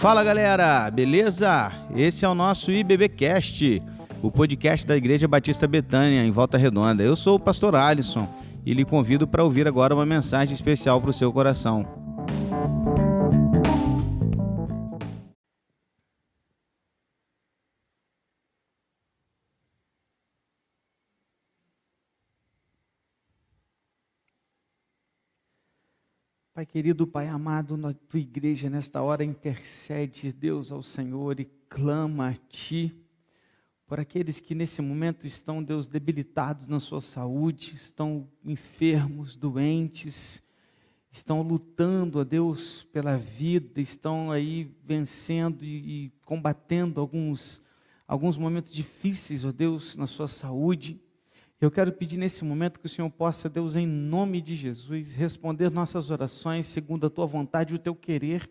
Fala galera, beleza? Esse é o nosso IBBcast, o podcast da Igreja Batista Betânia, em Volta Redonda. Eu sou o pastor Alisson e lhe convido para ouvir agora uma mensagem especial para o seu coração. Pai querido, Pai amado, na tua igreja nesta hora intercede, Deus, ao Senhor e clama a Ti por aqueles que nesse momento estão, Deus, debilitados na sua saúde, estão enfermos, doentes, estão lutando, a Deus, pela vida, estão aí vencendo e, e combatendo alguns, alguns momentos difíceis, ó Deus, na sua saúde. Eu quero pedir nesse momento que o Senhor possa, Deus, em nome de Jesus, responder nossas orações segundo a tua vontade e o teu querer,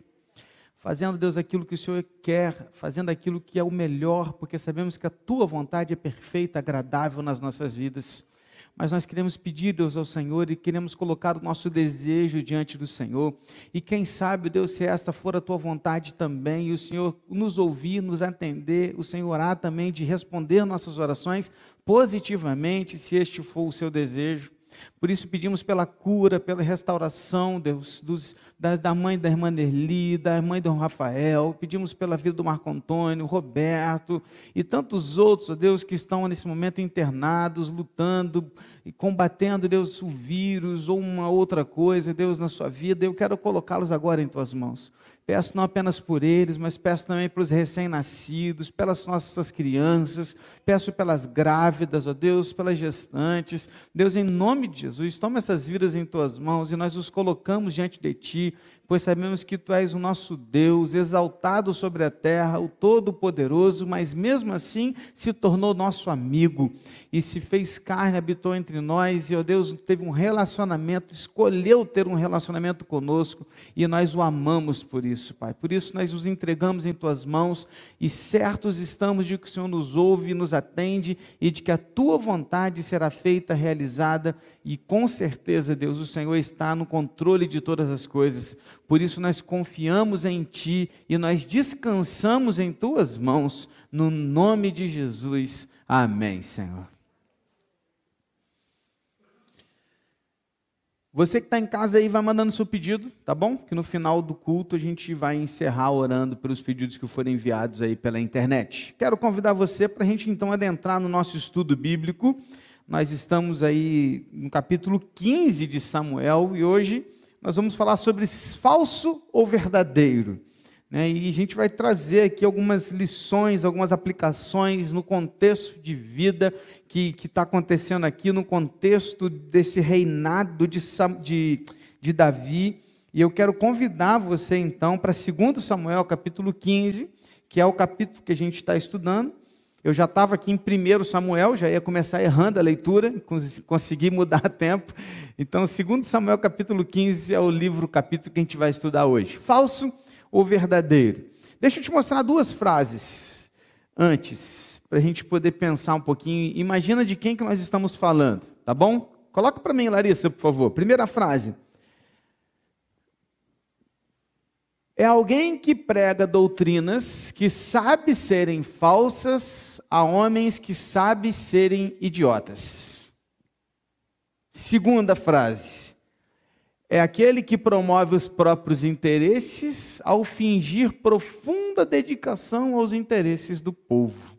fazendo, Deus, aquilo que o Senhor quer, fazendo aquilo que é o melhor, porque sabemos que a tua vontade é perfeita, agradável nas nossas vidas. Mas nós queremos pedir, Deus, ao Senhor e queremos colocar o nosso desejo diante do Senhor. E quem sabe, Deus, se esta for a tua vontade também, e o Senhor nos ouvir, nos atender, o Senhor há também de responder nossas orações positivamente, se este for o seu desejo. Por isso pedimos pela cura, pela restauração, Deus, dos, da, da, mãe da irmã Nerli, da mãe do Rafael, pedimos pela vida do Marco Antônio, Roberto e tantos outros, Deus, que estão nesse momento internados, lutando e combatendo, Deus, o vírus ou uma outra coisa, Deus, na sua vida. Eu quero colocá-los agora em tuas mãos. Peço não apenas por eles, mas peço também para os recém-nascidos, pelas nossas crianças, peço pelas grávidas, ó Deus, pelas gestantes. Deus, em nome de Jesus, toma essas vidas em tuas mãos e nós os colocamos diante de ti, pois sabemos que tu és o nosso Deus, exaltado sobre a terra, o Todo-Poderoso, mas mesmo assim se tornou nosso amigo e se fez carne, habitou entre nós, e, ó Deus, teve um relacionamento, escolheu ter um relacionamento conosco, e nós o amamos por isso, Pai. Por isso nós os entregamos em tuas mãos, e certos estamos de que o Senhor nos ouve e nos atende, e de que a tua vontade será feita, realizada, e com certeza, Deus, o Senhor está no controle de todas as coisas. Por isso nós confiamos em Ti e nós descansamos em Tuas mãos, no nome de Jesus. Amém, Senhor. Você que está em casa aí, vai mandando seu pedido, tá bom? Que no final do culto a gente vai encerrar orando pelos pedidos que forem enviados aí pela internet. Quero convidar você para a gente então adentrar no nosso estudo bíblico. Nós estamos aí no capítulo 15 de Samuel e hoje nós vamos falar sobre falso ou verdadeiro. Né? E a gente vai trazer aqui algumas lições, algumas aplicações no contexto de vida que está acontecendo aqui, no contexto desse reinado de, de, de Davi. E eu quero convidar você então para 2 Samuel capítulo 15, que é o capítulo que a gente está estudando. Eu já estava aqui em 1 Samuel, já ia começar errando a leitura, consegui mudar a tempo. Então, 2 Samuel capítulo 15 é o livro, o capítulo que a gente vai estudar hoje. Falso ou verdadeiro? Deixa eu te mostrar duas frases antes, para a gente poder pensar um pouquinho. Imagina de quem que nós estamos falando, tá bom? Coloca para mim, Larissa, por favor. Primeira frase. É alguém que prega doutrinas que sabe serem falsas a homens que sabem serem idiotas. Segunda frase. É aquele que promove os próprios interesses ao fingir profunda dedicação aos interesses do povo.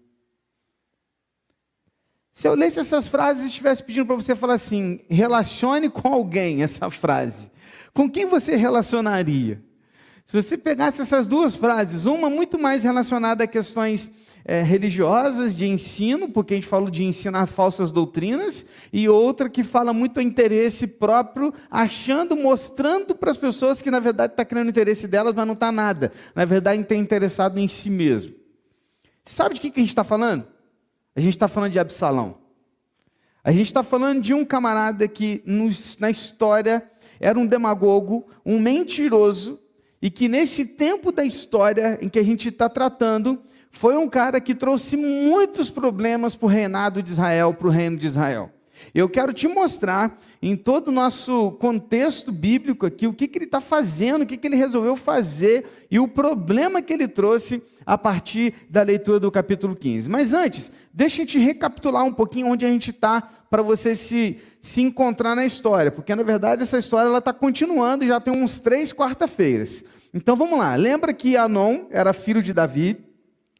Se eu lesse essas frases e estivesse pedindo para você falar assim, relacione com alguém essa frase, com quem você relacionaria? Se você pegasse essas duas frases, uma muito mais relacionada a questões é, religiosas, de ensino, porque a gente fala de ensinar falsas doutrinas, e outra que fala muito a interesse próprio, achando, mostrando para as pessoas que na verdade está criando interesse delas, mas não está nada. Na verdade, está interessado em si mesmo. Sabe de que, que a gente está falando? A gente está falando de Absalão. A gente está falando de um camarada que nos, na história era um demagogo, um mentiroso, e que nesse tempo da história em que a gente está tratando, foi um cara que trouxe muitos problemas para o reinado de Israel, para o reino de Israel. Eu quero te mostrar, em todo o nosso contexto bíblico aqui, o que, que ele está fazendo, o que, que ele resolveu fazer e o problema que ele trouxe a partir da leitura do capítulo 15. Mas antes, deixa eu te recapitular um pouquinho onde a gente está, para você se, se encontrar na história, porque na verdade essa história está continuando, já tem uns três quarta-feiras. Então vamos lá, lembra que Anon era filho de Davi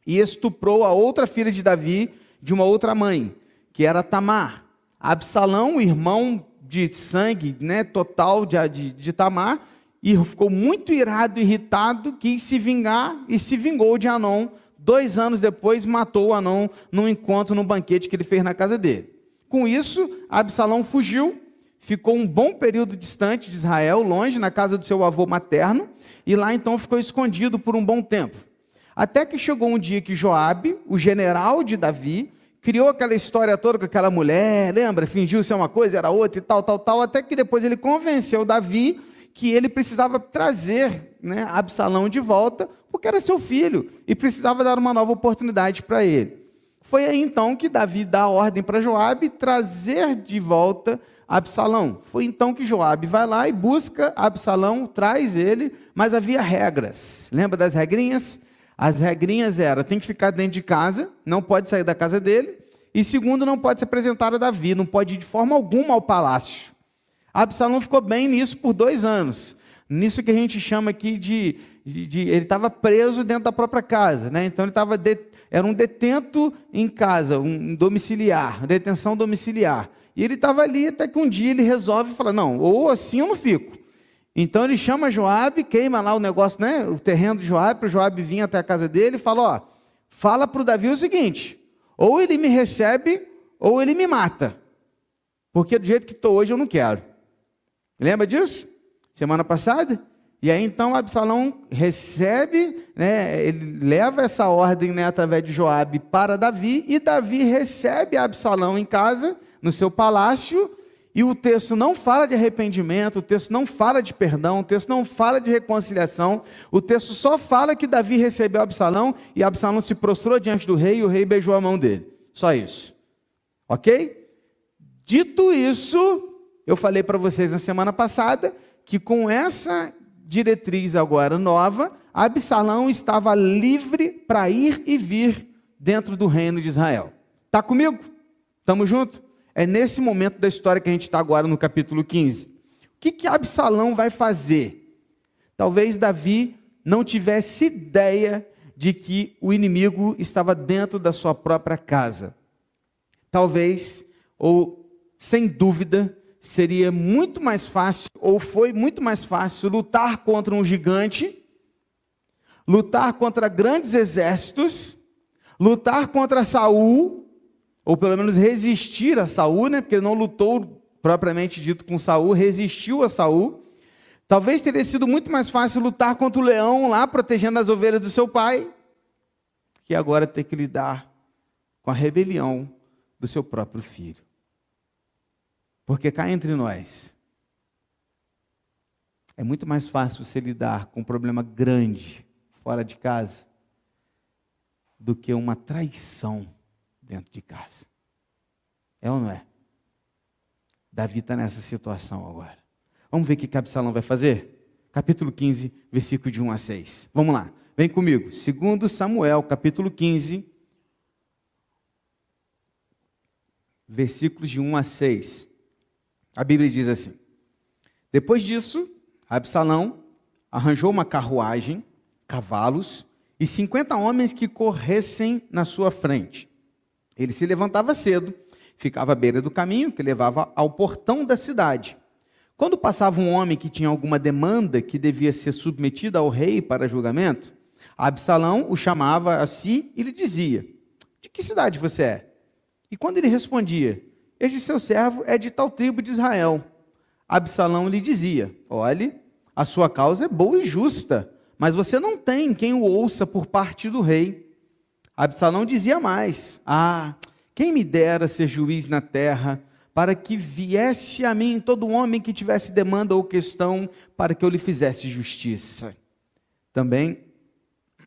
e estuprou a outra filha de Davi de uma outra mãe, que era Tamar. Absalão, irmão de sangue né, total de, de, de Tamar, e ficou muito irado, irritado, quis se vingar e se vingou de Anon. Dois anos depois, matou Anon num encontro, num banquete que ele fez na casa dele. Com isso, Absalão fugiu, ficou um bom período distante de Israel, longe, na casa do seu avô materno, e lá então ficou escondido por um bom tempo. Até que chegou um dia que Joabe, o general de Davi, criou aquela história toda com aquela mulher, lembra? Fingiu ser uma coisa, era outra e tal, tal, tal, até que depois ele convenceu Davi que ele precisava trazer né, Absalão de volta, porque era seu filho, e precisava dar uma nova oportunidade para ele. Foi aí então que Davi dá ordem para Joabe trazer de volta Absalão. Foi então que Joabe vai lá e busca Absalão, traz ele, mas havia regras. Lembra das regrinhas? As regrinhas eram: tem que ficar dentro de casa, não pode sair da casa dele, e segundo, não pode se apresentar a Davi, não pode ir de forma alguma ao palácio. Absalão ficou bem nisso por dois anos. Nisso que a gente chama aqui de. de, de ele estava preso dentro da própria casa, né? Então ele estava. Era um detento em casa, um domiciliar, detenção domiciliar. E ele estava ali até que um dia ele resolve falar: não, ou assim eu não fico. Então ele chama Joabe, queima lá o negócio, né, o terreno de Joabe, para Joabe vir até a casa dele e fala: ó, fala para o Davi o seguinte: ou ele me recebe, ou ele me mata. Porque do jeito que estou hoje eu não quero. Lembra disso? Semana passada? E aí então Absalão recebe, né, ele leva essa ordem né, através de Joabe para Davi, e Davi recebe Absalão em casa, no seu palácio, e o texto não fala de arrependimento, o texto não fala de perdão, o texto não fala de reconciliação, o texto só fala que Davi recebeu Absalão e Absalão se prostrou diante do rei e o rei beijou a mão dele. Só isso. Ok? Dito isso, eu falei para vocês na semana passada que com essa diretriz agora nova, Absalão estava livre para ir e vir dentro do reino de Israel. Está comigo? Estamos juntos? É nesse momento da história que a gente está agora no capítulo 15. O que, que Absalão vai fazer? Talvez Davi não tivesse ideia de que o inimigo estava dentro da sua própria casa. Talvez, ou sem dúvida, seria muito mais fácil, ou foi muito mais fácil, lutar contra um gigante, lutar contra grandes exércitos, lutar contra Saul, ou pelo menos resistir a Saul, né? Porque ele não lutou propriamente dito com Saul, resistiu a Saul. Talvez teria sido muito mais fácil lutar contra o leão lá, protegendo as ovelhas do seu pai, que agora ter que lidar com a rebelião do seu próprio filho. Porque cá entre nós, é muito mais fácil você lidar com um problema grande fora de casa do que uma traição dentro de casa. É ou não é? Davi está nessa situação agora. Vamos ver o que Absalão vai fazer? Capítulo 15, versículo de 1 a 6. Vamos lá, vem comigo. Segundo Samuel, capítulo 15, versículos de 1 a 6. A Bíblia diz assim: Depois disso, Absalão arranjou uma carruagem, cavalos e 50 homens que corressem na sua frente. Ele se levantava cedo, ficava à beira do caminho que levava ao portão da cidade. Quando passava um homem que tinha alguma demanda que devia ser submetida ao rei para julgamento, Absalão o chamava a si e lhe dizia: De que cidade você é? E quando ele respondia: Este seu servo é de tal tribo de Israel. Absalão lhe dizia: Olhe, a sua causa é boa e justa, mas você não tem quem o ouça por parte do rei. Absalão dizia mais: Ah, quem me dera ser juiz na terra, para que viesse a mim todo homem que tivesse demanda ou questão, para que eu lhe fizesse justiça. Também,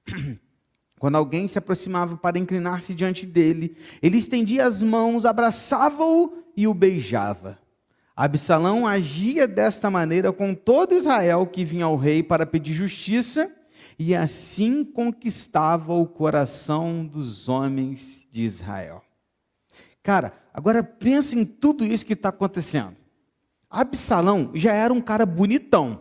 quando alguém se aproximava para inclinar-se diante dele, ele estendia as mãos, abraçava-o e o beijava. Absalão agia desta maneira com todo Israel que vinha ao rei para pedir justiça, e assim conquistava o coração dos homens de Israel. Cara, agora pensa em tudo isso que está acontecendo. Absalão já era um cara bonitão.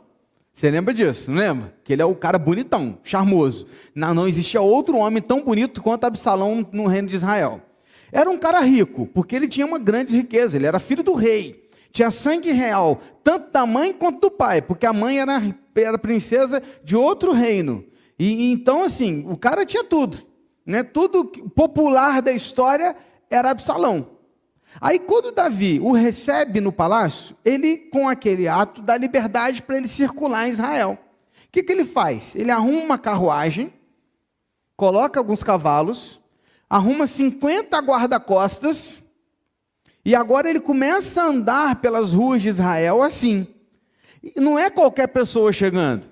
Você lembra disso, não lembra? Que ele é o cara bonitão, charmoso. Não, não existia outro homem tão bonito quanto Absalão no reino de Israel. Era um cara rico, porque ele tinha uma grande riqueza, ele era filho do rei. Tinha sangue real, tanto da mãe quanto do pai, porque a mãe era, era princesa de outro reino. E então, assim, o cara tinha tudo. Né? Tudo popular da história era Absalão. Aí, quando Davi o recebe no palácio, ele, com aquele ato, dá liberdade para ele circular em Israel. O que, que ele faz? Ele arruma uma carruagem, coloca alguns cavalos, arruma 50 guarda-costas, e agora ele começa a andar pelas ruas de Israel assim. E não é qualquer pessoa chegando.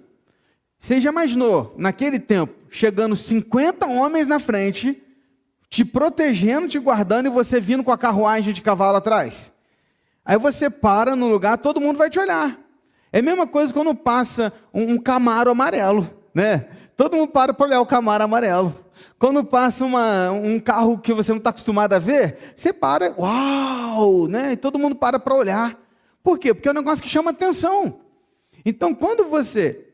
Você já imaginou, naquele tempo, chegando 50 homens na frente, te protegendo, te guardando, e você vindo com a carruagem de cavalo atrás? Aí você para no lugar, todo mundo vai te olhar. É a mesma coisa quando passa um, um camaro amarelo, né? Todo mundo para para olhar o camaro amarelo. Quando passa uma, um carro que você não está acostumado a ver, você para, uau, né? E todo mundo para para olhar. Por quê? Porque é um negócio que chama atenção. Então, quando você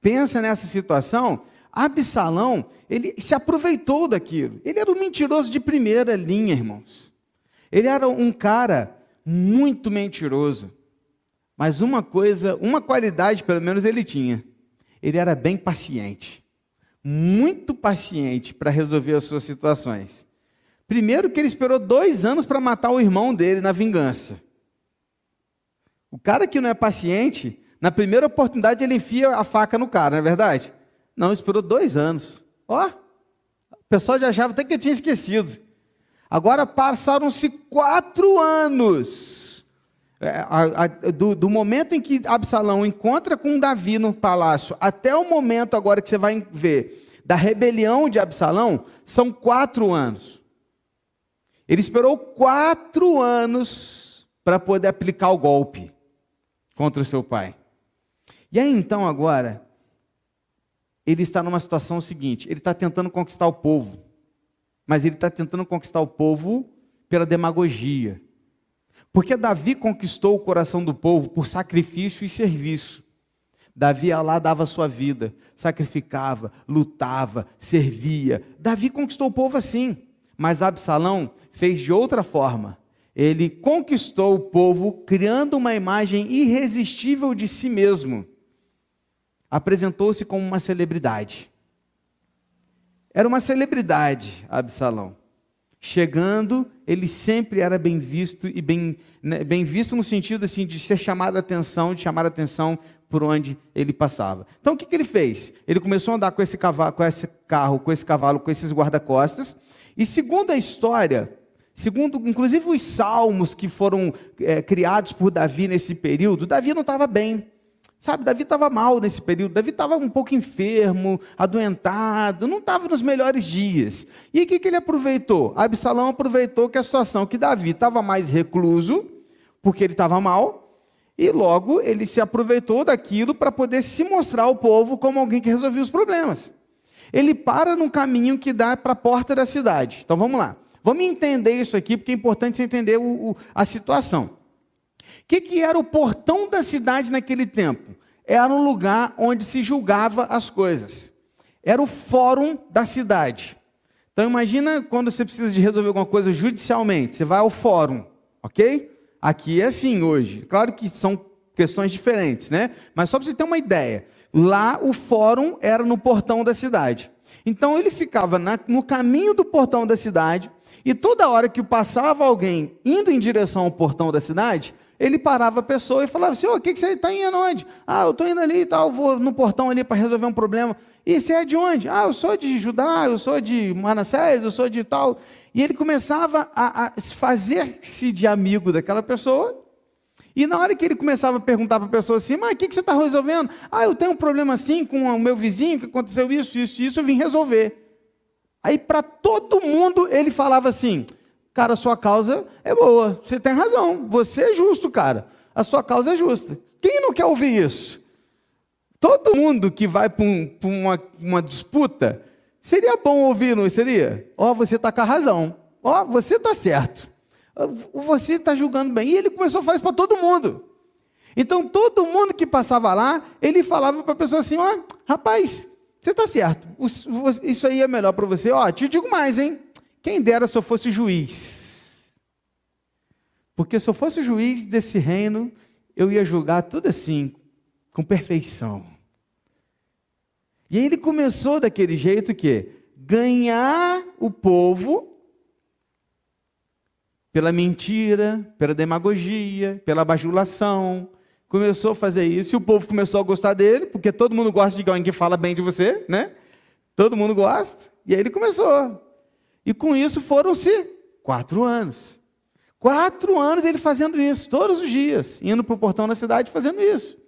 pensa nessa situação, Absalão, ele se aproveitou daquilo. Ele era um mentiroso de primeira linha, irmãos. Ele era um cara muito mentiroso. Mas uma coisa, uma qualidade pelo menos ele tinha. Ele era bem paciente muito paciente para resolver as suas situações. Primeiro, que ele esperou dois anos para matar o irmão dele na vingança. O cara que não é paciente, na primeira oportunidade ele enfia a faca no cara, não é verdade? Não, esperou dois anos. Ó, o pessoal já achava até que tinha esquecido. Agora passaram-se quatro anos é, a, a, do, do, momento em que Absalão encontra com Davi no palácio, até o momento agora que você vai ver da rebelião de Absalão, são quatro anos. Ele esperou quatro anos para poder aplicar o golpe contra o seu pai. E aí então agora, ele está numa situação seguinte: ele está tentando conquistar o povo, mas ele está tentando conquistar o povo pela demagogia porque Davi conquistou o coração do povo por sacrifício e serviço. Davi lá dava sua vida, sacrificava, lutava, servia. Davi conquistou o povo assim, mas Absalão fez de outra forma. Ele conquistou o povo criando uma imagem irresistível de si mesmo. Apresentou-se como uma celebridade. Era uma celebridade, Absalão. Chegando, ele sempre era bem visto e bem, né, bem visto no sentido assim de ser chamado a atenção, de chamar a atenção por onde ele passava. Então o que, que ele fez? Ele começou a andar com esse, cavalo, com esse carro, com esse cavalo, com esses guarda-costas. E segundo a história, segundo inclusive os salmos que foram é, criados por Davi nesse período, Davi não estava bem. Sabe, Davi estava mal nesse período, Davi estava um pouco enfermo, adoentado, não estava nos melhores dias. E o que, que ele aproveitou? Absalão aproveitou que a situação que Davi estava mais recluso, porque ele estava mal, e logo ele se aproveitou daquilo para poder se mostrar ao povo como alguém que resolvia os problemas. Ele para no caminho que dá para a porta da cidade. Então vamos lá. Vamos entender isso aqui, porque é importante você entender o, o, a situação que, que era o portão da cidade naquele tempo? Era um lugar onde se julgava as coisas. Era o fórum da cidade. Então imagina quando você precisa de resolver alguma coisa judicialmente, você vai ao fórum, ok? Aqui é assim hoje. Claro que são questões diferentes, né? Mas só para você ter uma ideia. Lá o fórum era no portão da cidade. Então ele ficava na, no caminho do portão da cidade e toda hora que passava alguém indo em direção ao portão da cidade, ele parava a pessoa e falava assim: o que, que você está indo onde? Ah, eu estou indo ali e tal, vou no portão ali para resolver um problema. E você é de onde? Ah, eu sou de Judá, eu sou de Manassés, eu sou de tal. E ele começava a, a fazer-se de amigo daquela pessoa. E na hora que ele começava a perguntar para a pessoa assim, mas o que, que você está resolvendo? Ah, eu tenho um problema assim com o meu vizinho, que aconteceu isso, isso, isso, eu vim resolver. Aí para todo mundo ele falava assim: Cara, a sua causa é boa, você tem razão, você é justo, cara, a sua causa é justa. Quem não quer ouvir isso? Todo mundo que vai para um, uma, uma, disputa, seria bom ouvir, não seria? Ó, oh, você está com a razão, ó, oh, você está certo, você está julgando bem. E ele começou a fazer para todo mundo. Então, todo mundo que passava lá, ele falava para a pessoa assim: ó, oh, rapaz, você está certo, isso aí é melhor para você. Ó, te digo mais, hein? Quem dera se eu fosse juiz. Porque se eu fosse juiz desse reino, eu ia julgar tudo assim, com perfeição. E aí ele começou daquele jeito que ganhar o povo pela mentira, pela demagogia, pela bajulação. Começou a fazer isso e o povo começou a gostar dele, porque todo mundo gosta de alguém que fala bem de você, né? Todo mundo gosta. E aí ele começou. E com isso foram-se quatro anos. Quatro anos ele fazendo isso, todos os dias, indo para o portão da cidade fazendo isso.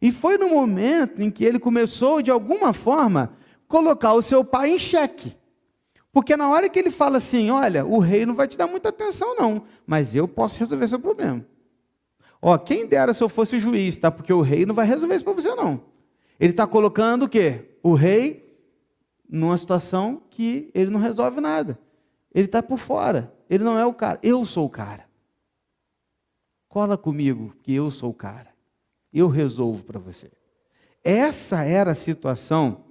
E foi no momento em que ele começou, de alguma forma, colocar o seu pai em xeque. Porque na hora que ele fala assim: olha, o rei não vai te dar muita atenção, não, mas eu posso resolver seu problema. Ó, quem dera se eu fosse juiz, tá? Porque o rei não vai resolver isso para você, não. Ele está colocando o quê? O rei numa situação que ele não resolve nada. Ele está por fora. Ele não é o cara. Eu sou o cara. Cola comigo, que eu sou o cara. Eu resolvo para você. Essa era a situação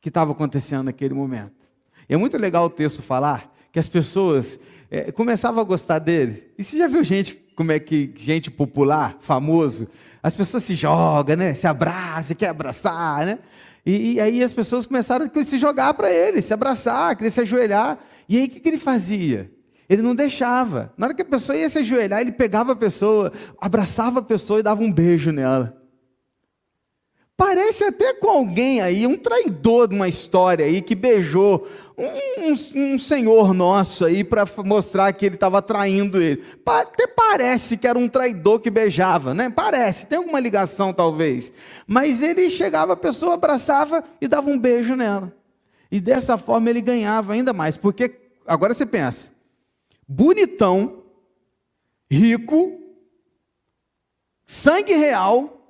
que estava acontecendo naquele momento. E é muito legal o texto falar que as pessoas é, começavam a gostar dele. E você já viu gente, como é que gente popular, famoso, as pessoas se jogam, né? Se abraçam, quer abraçar, né? E, e, aí as pessoas começaram a se jogar para ele, se abraçar, querer se ajoelhar. E aí o que, que ele fazia? Ele não deixava. Na hora que a pessoa ia se ajoelhar, ele pegava a pessoa, abraçava a pessoa e dava um beijo nela. Parece até com alguém aí, um traidor de uma história aí, que beijou um, um, um senhor nosso aí para mostrar que ele estava traindo ele. Até parece que era um traidor que beijava, né? Parece, tem alguma ligação talvez. Mas ele chegava, a pessoa abraçava e dava um beijo nela. E dessa forma ele ganhava ainda mais, porque agora você pensa, bonitão, rico, sangue real,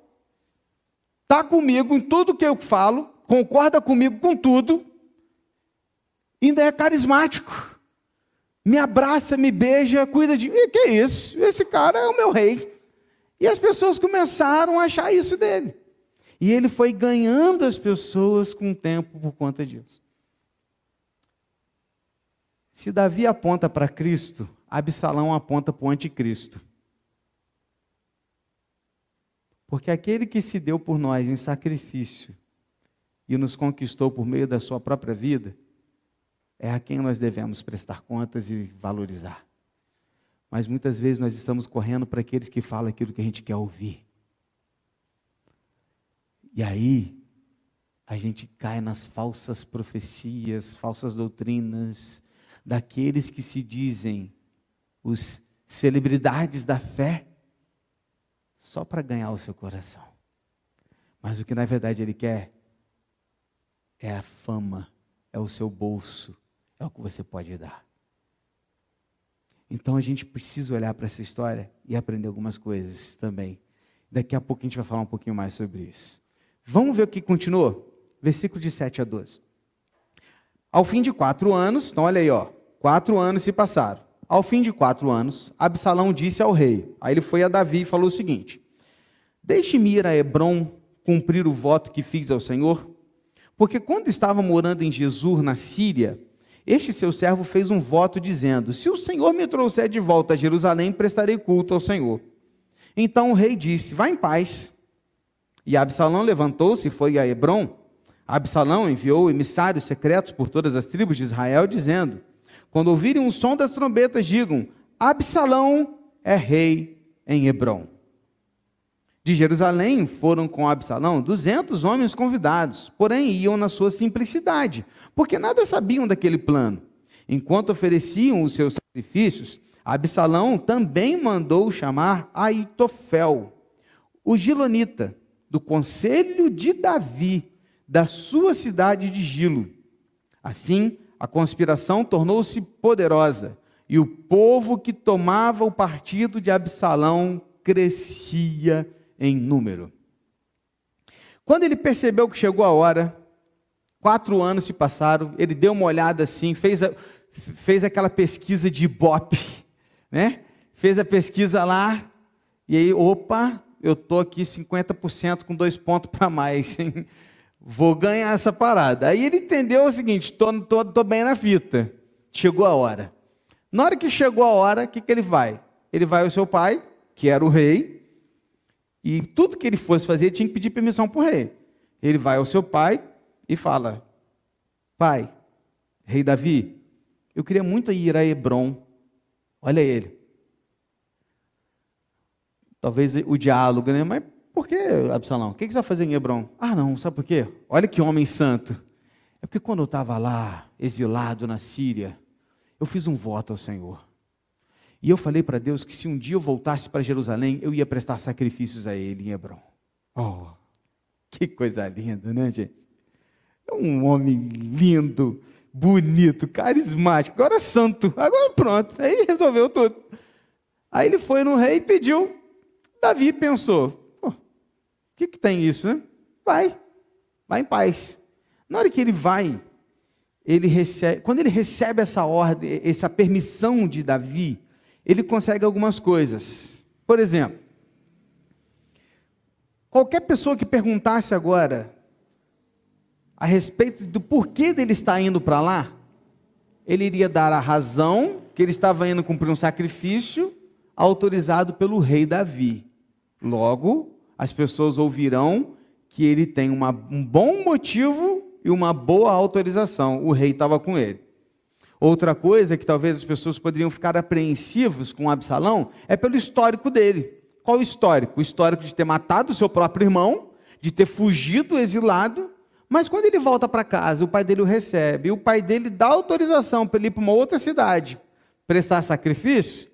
está comigo em tudo que eu falo, concorda comigo com tudo, ainda é carismático. Me abraça, me beija, cuida de mim. Que é isso? Esse cara é o meu rei. E as pessoas começaram a achar isso dele. E ele foi ganhando as pessoas com o tempo por conta disso. Se Davi aponta para Cristo, Absalão aponta para o anticristo. Porque aquele que se deu por nós em sacrifício e nos conquistou por meio da sua própria vida, é a quem nós devemos prestar contas e valorizar. Mas muitas vezes nós estamos correndo para aqueles que falam aquilo que a gente quer ouvir. E aí, a gente cai nas falsas profecias, falsas doutrinas, daqueles que se dizem os celebridades da fé, só para ganhar o seu coração. Mas o que na verdade ele quer é a fama, é o seu bolso, é o que você pode dar. Então a gente precisa olhar para essa história e aprender algumas coisas também. Daqui a pouco a gente vai falar um pouquinho mais sobre isso. Vamos ver o que continuou? Versículo de 7 a 12. Ao fim de quatro anos, então olha aí, ó, quatro anos se passaram. Ao fim de quatro anos, Absalão disse ao rei. Aí ele foi a Davi e falou o seguinte: Deixe-me ir a Hebron cumprir o voto que fiz ao Senhor. Porque quando estava morando em Jesus, na Síria, este seu servo fez um voto dizendo: Se o Senhor me trouxer de volta a Jerusalém, prestarei culto ao Senhor. Então o rei disse: Vá em paz. E Absalão levantou-se e foi a Hebron. Absalão enviou emissários secretos por todas as tribos de Israel, dizendo: quando ouvirem o som das trombetas, digam: Absalão é rei em Hebron. De Jerusalém foram com Absalão duzentos homens convidados, porém iam na sua simplicidade, porque nada sabiam daquele plano. Enquanto ofereciam os seus sacrifícios, Absalão também mandou chamar Aitofel, o gilonita, do conselho de Davi, da sua cidade de Gilo. Assim, a conspiração tornou-se poderosa e o povo que tomava o partido de Absalão crescia em número. Quando ele percebeu que chegou a hora, quatro anos se passaram, ele deu uma olhada assim, fez, a, fez aquela pesquisa de Ibope, né? Fez a pesquisa lá, e aí, opa, eu tô aqui 50% com dois pontos para mais, hein? Vou ganhar essa parada. Aí ele entendeu o seguinte: tô bem na fita. Chegou a hora. Na hora que chegou a hora, o que, que ele vai? Ele vai ao seu pai, que era o rei, e tudo que ele fosse fazer, ele tinha que pedir permissão para o rei. Ele vai ao seu pai e fala: Pai, rei Davi, eu queria muito ir a Hebron. Olha ele. Talvez o diálogo, né? Mas por que, Absalão? O que você vai fazer em Hebron? Ah, não, sabe por quê? Olha que homem santo. É porque quando eu estava lá, exilado na Síria, eu fiz um voto ao Senhor. E eu falei para Deus que se um dia eu voltasse para Jerusalém, eu ia prestar sacrifícios a Ele em Hebron. Oh, que coisa linda, né, gente? É um homem lindo, bonito, carismático, agora santo, agora pronto. Aí resolveu tudo. Aí ele foi no rei e pediu. Davi pensou: o que, que tem isso, né? Vai, vai em paz. Na hora que ele vai, ele recebe, quando ele recebe essa ordem, essa permissão de Davi, ele consegue algumas coisas. Por exemplo, qualquer pessoa que perguntasse agora a respeito do porquê dele estar indo para lá, ele iria dar a razão que ele estava indo cumprir um sacrifício autorizado pelo rei Davi. Logo, as pessoas ouvirão que ele tem uma, um bom motivo e uma boa autorização. O rei estava com ele. Outra coisa que talvez as pessoas poderiam ficar apreensivos com Absalão é pelo histórico dele. Qual o histórico? O histórico de ter matado o seu próprio irmão, de ter fugido exilado, mas quando ele volta para casa, o pai dele o recebe, o pai dele dá autorização para ele ir para uma outra cidade prestar sacrifício,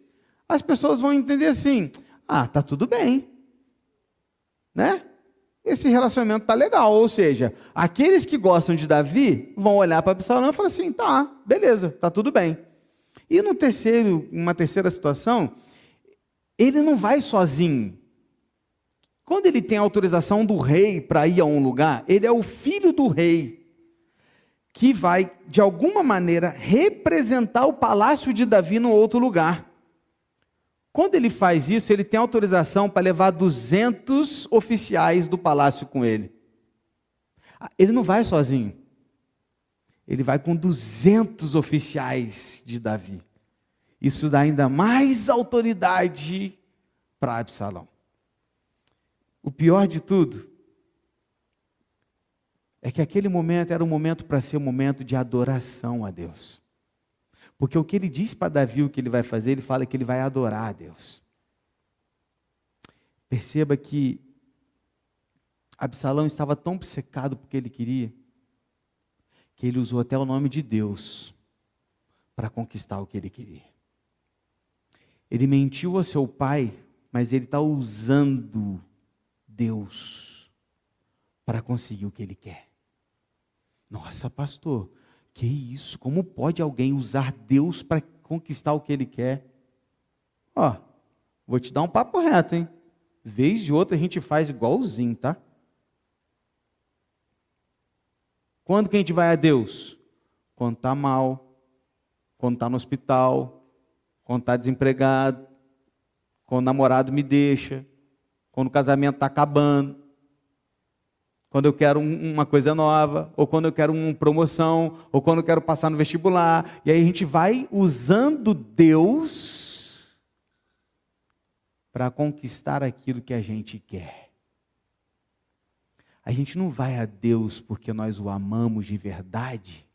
as pessoas vão entender assim: ah, tá tudo bem, né? Esse relacionamento está legal. Ou seja, aqueles que gostam de Davi vão olhar para Absalão e falar assim: tá, beleza, tá tudo bem. E no terceiro, uma terceira situação, ele não vai sozinho. Quando ele tem autorização do rei para ir a um lugar, ele é o filho do rei que vai, de alguma maneira, representar o palácio de Davi no outro lugar. Quando ele faz isso, ele tem autorização para levar 200 oficiais do palácio com ele. Ele não vai sozinho. Ele vai com 200 oficiais de Davi. Isso dá ainda mais autoridade para Absalão. O pior de tudo é que aquele momento era um momento para ser um momento de adoração a Deus. Porque o que ele diz para Davi, o que ele vai fazer, ele fala que ele vai adorar a Deus. Perceba que Absalão estava tão obcecado porque ele queria, que ele usou até o nome de Deus para conquistar o que ele queria. Ele mentiu a seu pai, mas ele está usando Deus para conseguir o que ele quer. Nossa, pastor, que isso? Como pode alguém usar Deus para conquistar o que ele quer? Ó, vou te dar um papo reto, hein? Vez de outra a gente faz igualzinho, tá? Quando que a gente vai a Deus? Quando está mal, quando está no hospital, quando está desempregado, quando o namorado me deixa, quando o casamento está acabando quando eu quero uma coisa nova, ou quando eu quero uma promoção, ou quando eu quero passar no vestibular. E aí a gente vai usando Deus para conquistar aquilo que a gente quer. A gente não vai a Deus porque nós o amamos de verdade,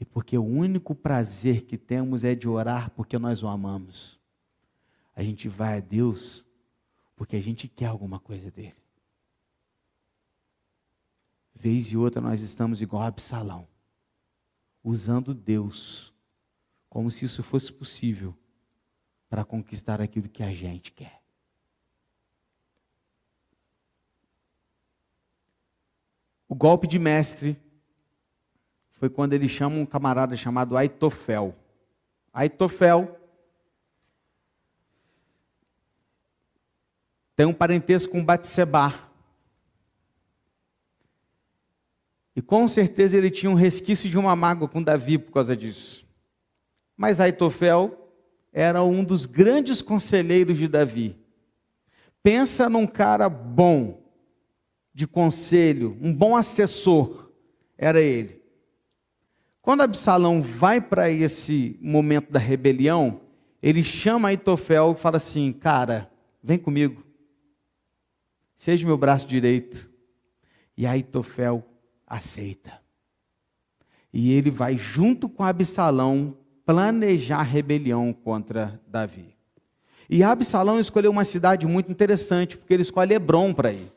e porque o único prazer que temos é de orar porque nós o amamos. A gente vai a Deus porque a gente quer alguma coisa dele. Vez e outra nós estamos igual a Absalão, usando Deus como se isso fosse possível para conquistar aquilo que a gente quer. O golpe de mestre foi quando ele chama um camarada chamado Aitofel. Aitofel tem um parentesco com Batseba. E com certeza ele tinha um resquício de uma mágoa com Davi por causa disso. Mas Aitofel era um dos grandes conselheiros de Davi. Pensa num cara bom de conselho, um bom assessor, era ele. Quando Absalão vai para esse momento da rebelião, ele chama Aitofel e fala assim: Cara, vem comigo, seja meu braço direito. E Aitofel aceita. E ele vai junto com Absalão planejar rebelião contra Davi. E Absalão escolheu uma cidade muito interessante, porque ele escolhe Hebron para ir.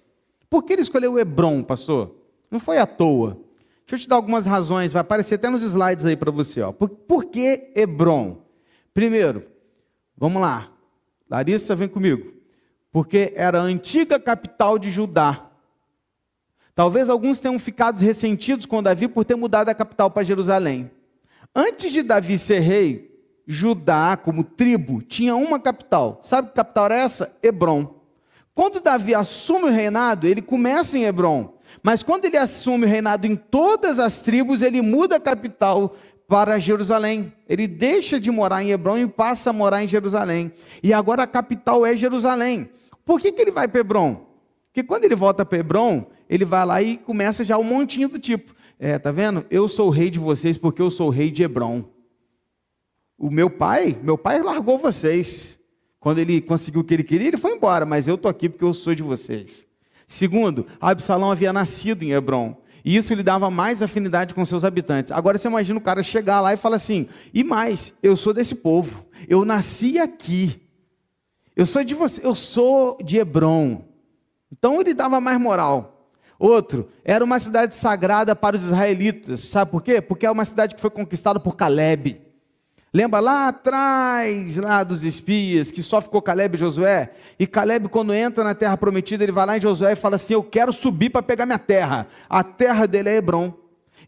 Por que ele escolheu Hebron, pastor? Não foi à toa. Deixa eu te dar algumas razões, vai aparecer até nos slides aí para você. Ó. Por, por que Hebron? Primeiro, vamos lá. Larissa, vem comigo. Porque era a antiga capital de Judá. Talvez alguns tenham ficado ressentidos com Davi por ter mudado a capital para Jerusalém. Antes de Davi ser rei, Judá, como tribo, tinha uma capital. Sabe que capital era essa? Hebron. Quando Davi assume o reinado, ele começa em Hebron. Mas quando ele assume o reinado em todas as tribos, ele muda a capital para Jerusalém. Ele deixa de morar em Hebron e passa a morar em Jerusalém. E agora a capital é Jerusalém. Por que, que ele vai para Hebron? Porque quando ele volta para Hebron, ele vai lá e começa já um montinho do tipo. É, tá vendo? Eu sou rei de vocês porque eu sou rei de Hebron. O meu pai, meu pai largou vocês. Quando ele conseguiu o que ele queria, ele foi embora, mas eu estou aqui porque eu sou de vocês. Segundo, Absalão havia nascido em Hebron. E isso lhe dava mais afinidade com seus habitantes. Agora você imagina o cara chegar lá e falar assim: e mais, eu sou desse povo, eu nasci aqui, eu sou de você, eu sou de Hebron. Então ele dava mais moral. Outro, era uma cidade sagrada para os israelitas. Sabe por quê? Porque é uma cidade que foi conquistada por Caleb. Lembra lá atrás, lá dos espias, que só ficou Caleb e Josué? E Caleb, quando entra na terra prometida, ele vai lá em Josué e fala assim: Eu quero subir para pegar minha terra. A terra dele é Hebron.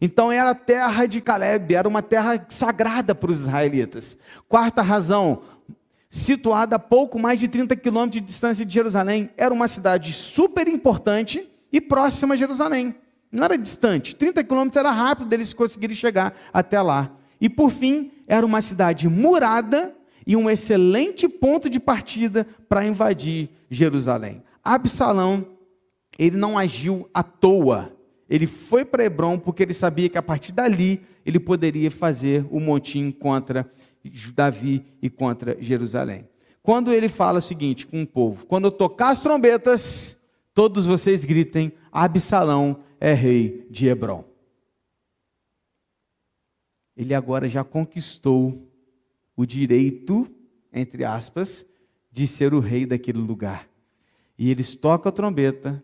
Então era a terra de Caleb, era uma terra sagrada para os israelitas. Quarta razão, situada a pouco mais de 30 quilômetros de distância de Jerusalém, era uma cidade super importante e próxima a Jerusalém. Não era distante, 30 quilômetros era rápido deles conseguirem chegar até lá. E por fim, era uma cidade murada e um excelente ponto de partida para invadir Jerusalém. Absalão, ele não agiu à toa. Ele foi para Hebron porque ele sabia que a partir dali ele poderia fazer o motim contra Davi e contra Jerusalém. Quando ele fala o seguinte com o povo: quando eu tocar as trombetas, todos vocês gritem: Absalão é rei de Hebron. Ele agora já conquistou o direito, entre aspas, de ser o rei daquele lugar. E eles tocam a trombeta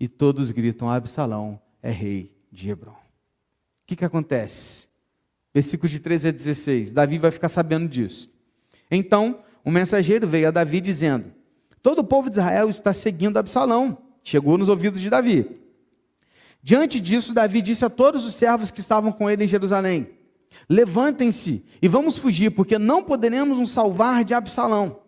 e todos gritam: Absalão é rei de Hebron. O que, que acontece? Versículos de 13 a 16. Davi vai ficar sabendo disso. Então, o mensageiro veio a Davi dizendo: Todo o povo de Israel está seguindo Absalão chegou nos ouvidos de Davi. Diante disso, Davi disse a todos os servos que estavam com ele em Jerusalém: Levantem-se e vamos fugir, porque não poderemos nos salvar de Absalão.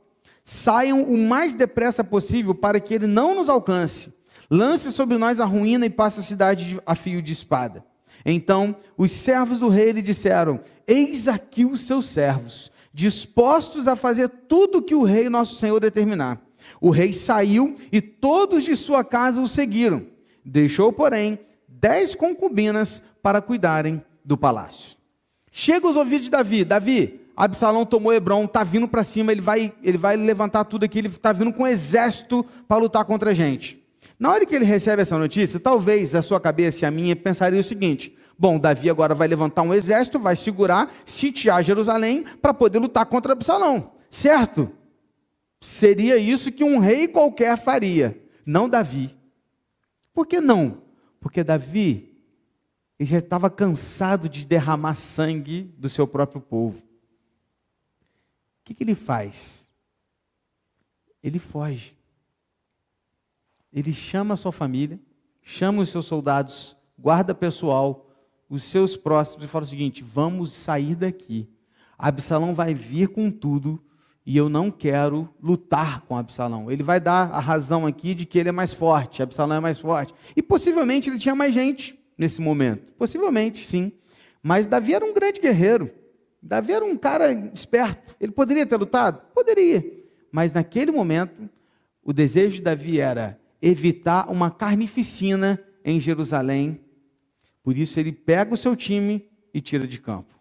Saiam o mais depressa possível para que ele não nos alcance. Lance sobre nós a ruína e passe a cidade a fio de espada. Então os servos do rei lhe disseram: Eis aqui os seus servos, dispostos a fazer tudo o que o rei nosso senhor determinar. O rei saiu e todos de sua casa o seguiram. Deixou, porém, dez concubinas para cuidarem do palácio. Chega os ouvidos de Davi: Davi, Absalão tomou Hebron, está vindo para cima, ele vai, ele vai levantar tudo aqui, ele está vindo com um exército para lutar contra a gente. Na hora que ele recebe essa notícia, talvez a sua cabeça e a minha pensaria o seguinte: bom, Davi agora vai levantar um exército, vai segurar, sitiar Jerusalém para poder lutar contra Absalão, certo? Seria isso que um rei qualquer faria, não Davi. Por que não? Porque Davi ele já estava cansado de derramar sangue do seu próprio povo. O que, que ele faz? Ele foge. Ele chama a sua família, chama os seus soldados, guarda pessoal, os seus próximos e fala o seguinte: vamos sair daqui. Absalão vai vir com tudo e eu não quero lutar com Absalão. Ele vai dar a razão aqui de que ele é mais forte, Absalão é mais forte. E possivelmente ele tinha mais gente nesse momento. Possivelmente, sim. Mas Davi era um grande guerreiro. Davi era um cara esperto. Ele poderia ter lutado? Poderia. Mas naquele momento, o desejo de Davi era evitar uma carnificina em Jerusalém. Por isso ele pega o seu time e tira de campo.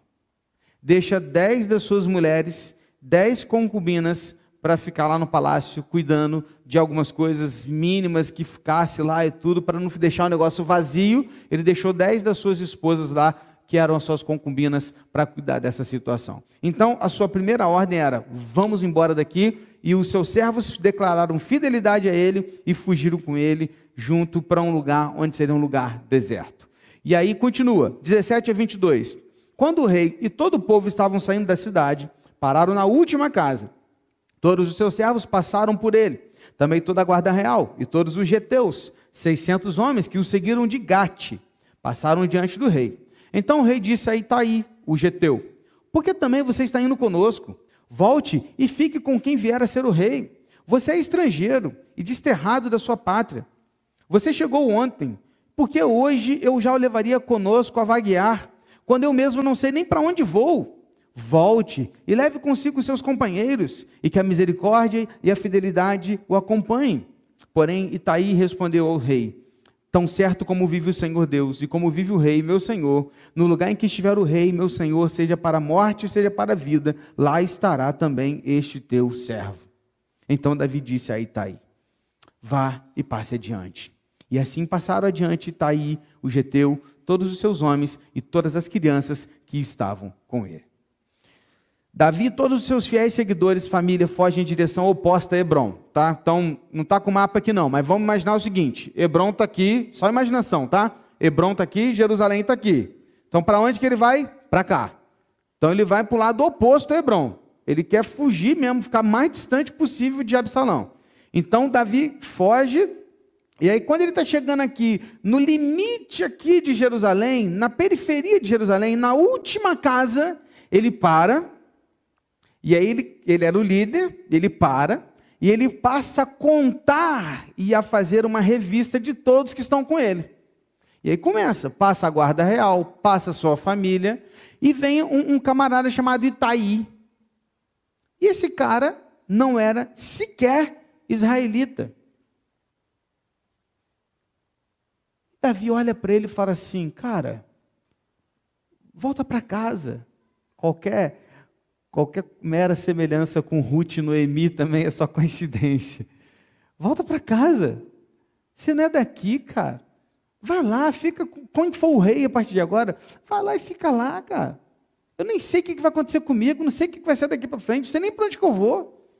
Deixa dez das suas mulheres, dez concubinas, para ficar lá no palácio cuidando de algumas coisas mínimas que ficasse lá e tudo, para não deixar o negócio vazio. Ele deixou dez das suas esposas lá, que eram as suas concubinas, para cuidar dessa situação. Então, a sua primeira ordem era: vamos embora daqui. E os seus servos declararam fidelidade a ele e fugiram com ele junto para um lugar onde seria um lugar deserto. E aí continua, 17 a 22. Quando o rei e todo o povo estavam saindo da cidade, pararam na última casa. Todos os seus servos passaram por ele, também toda a guarda real e todos os geteus, 600 homens que o seguiram de Gate, passaram diante do rei. Então o rei disse a Itaí, o geteu: Por que também você está indo conosco? Volte e fique com quem vier a ser o rei. Você é estrangeiro e desterrado da sua pátria. Você chegou ontem, porque hoje eu já o levaria conosco a vaguear, quando eu mesmo não sei nem para onde vou. Volte e leve consigo seus companheiros, e que a misericórdia e a fidelidade o acompanhem. Porém, Itaí respondeu ao rei: Tão certo como vive o Senhor Deus e como vive o Rei, meu Senhor, no lugar em que estiver o Rei, meu Senhor, seja para a morte, seja para a vida, lá estará também este teu servo. Então Davi disse a Itaí: Vá e passe adiante. E assim passaram adiante Itaí, o geteu, todos os seus homens e todas as crianças que estavam com ele. Davi e todos os seus fiéis seguidores, família, fogem em direção oposta a Hebron, tá? Então, não está com o mapa aqui não, mas vamos imaginar o seguinte, Hebron está aqui, só imaginação, tá? Hebron está aqui, Jerusalém está aqui. Então, para onde que ele vai? Para cá. Então, ele vai para o lado oposto a Hebron. Ele quer fugir mesmo, ficar mais distante possível de Absalão. Então, Davi foge, e aí quando ele está chegando aqui, no limite aqui de Jerusalém, na periferia de Jerusalém, na última casa, ele para e aí ele, ele era o líder, ele para, e ele passa a contar e a fazer uma revista de todos que estão com ele. E aí começa, passa a guarda real, passa a sua família, e vem um, um camarada chamado Itaí. E esse cara não era sequer israelita. Davi olha para ele e fala assim: Cara, volta para casa. Qualquer Qualquer mera semelhança com Ruth e Noemi também é só coincidência. Volta para casa. Você não é daqui, cara. Vai lá, fica. Quando for o rei a partir de agora, vai lá e fica lá, cara. Eu nem sei o que vai acontecer comigo, não sei o que vai ser daqui para frente, não sei nem para onde que eu vou.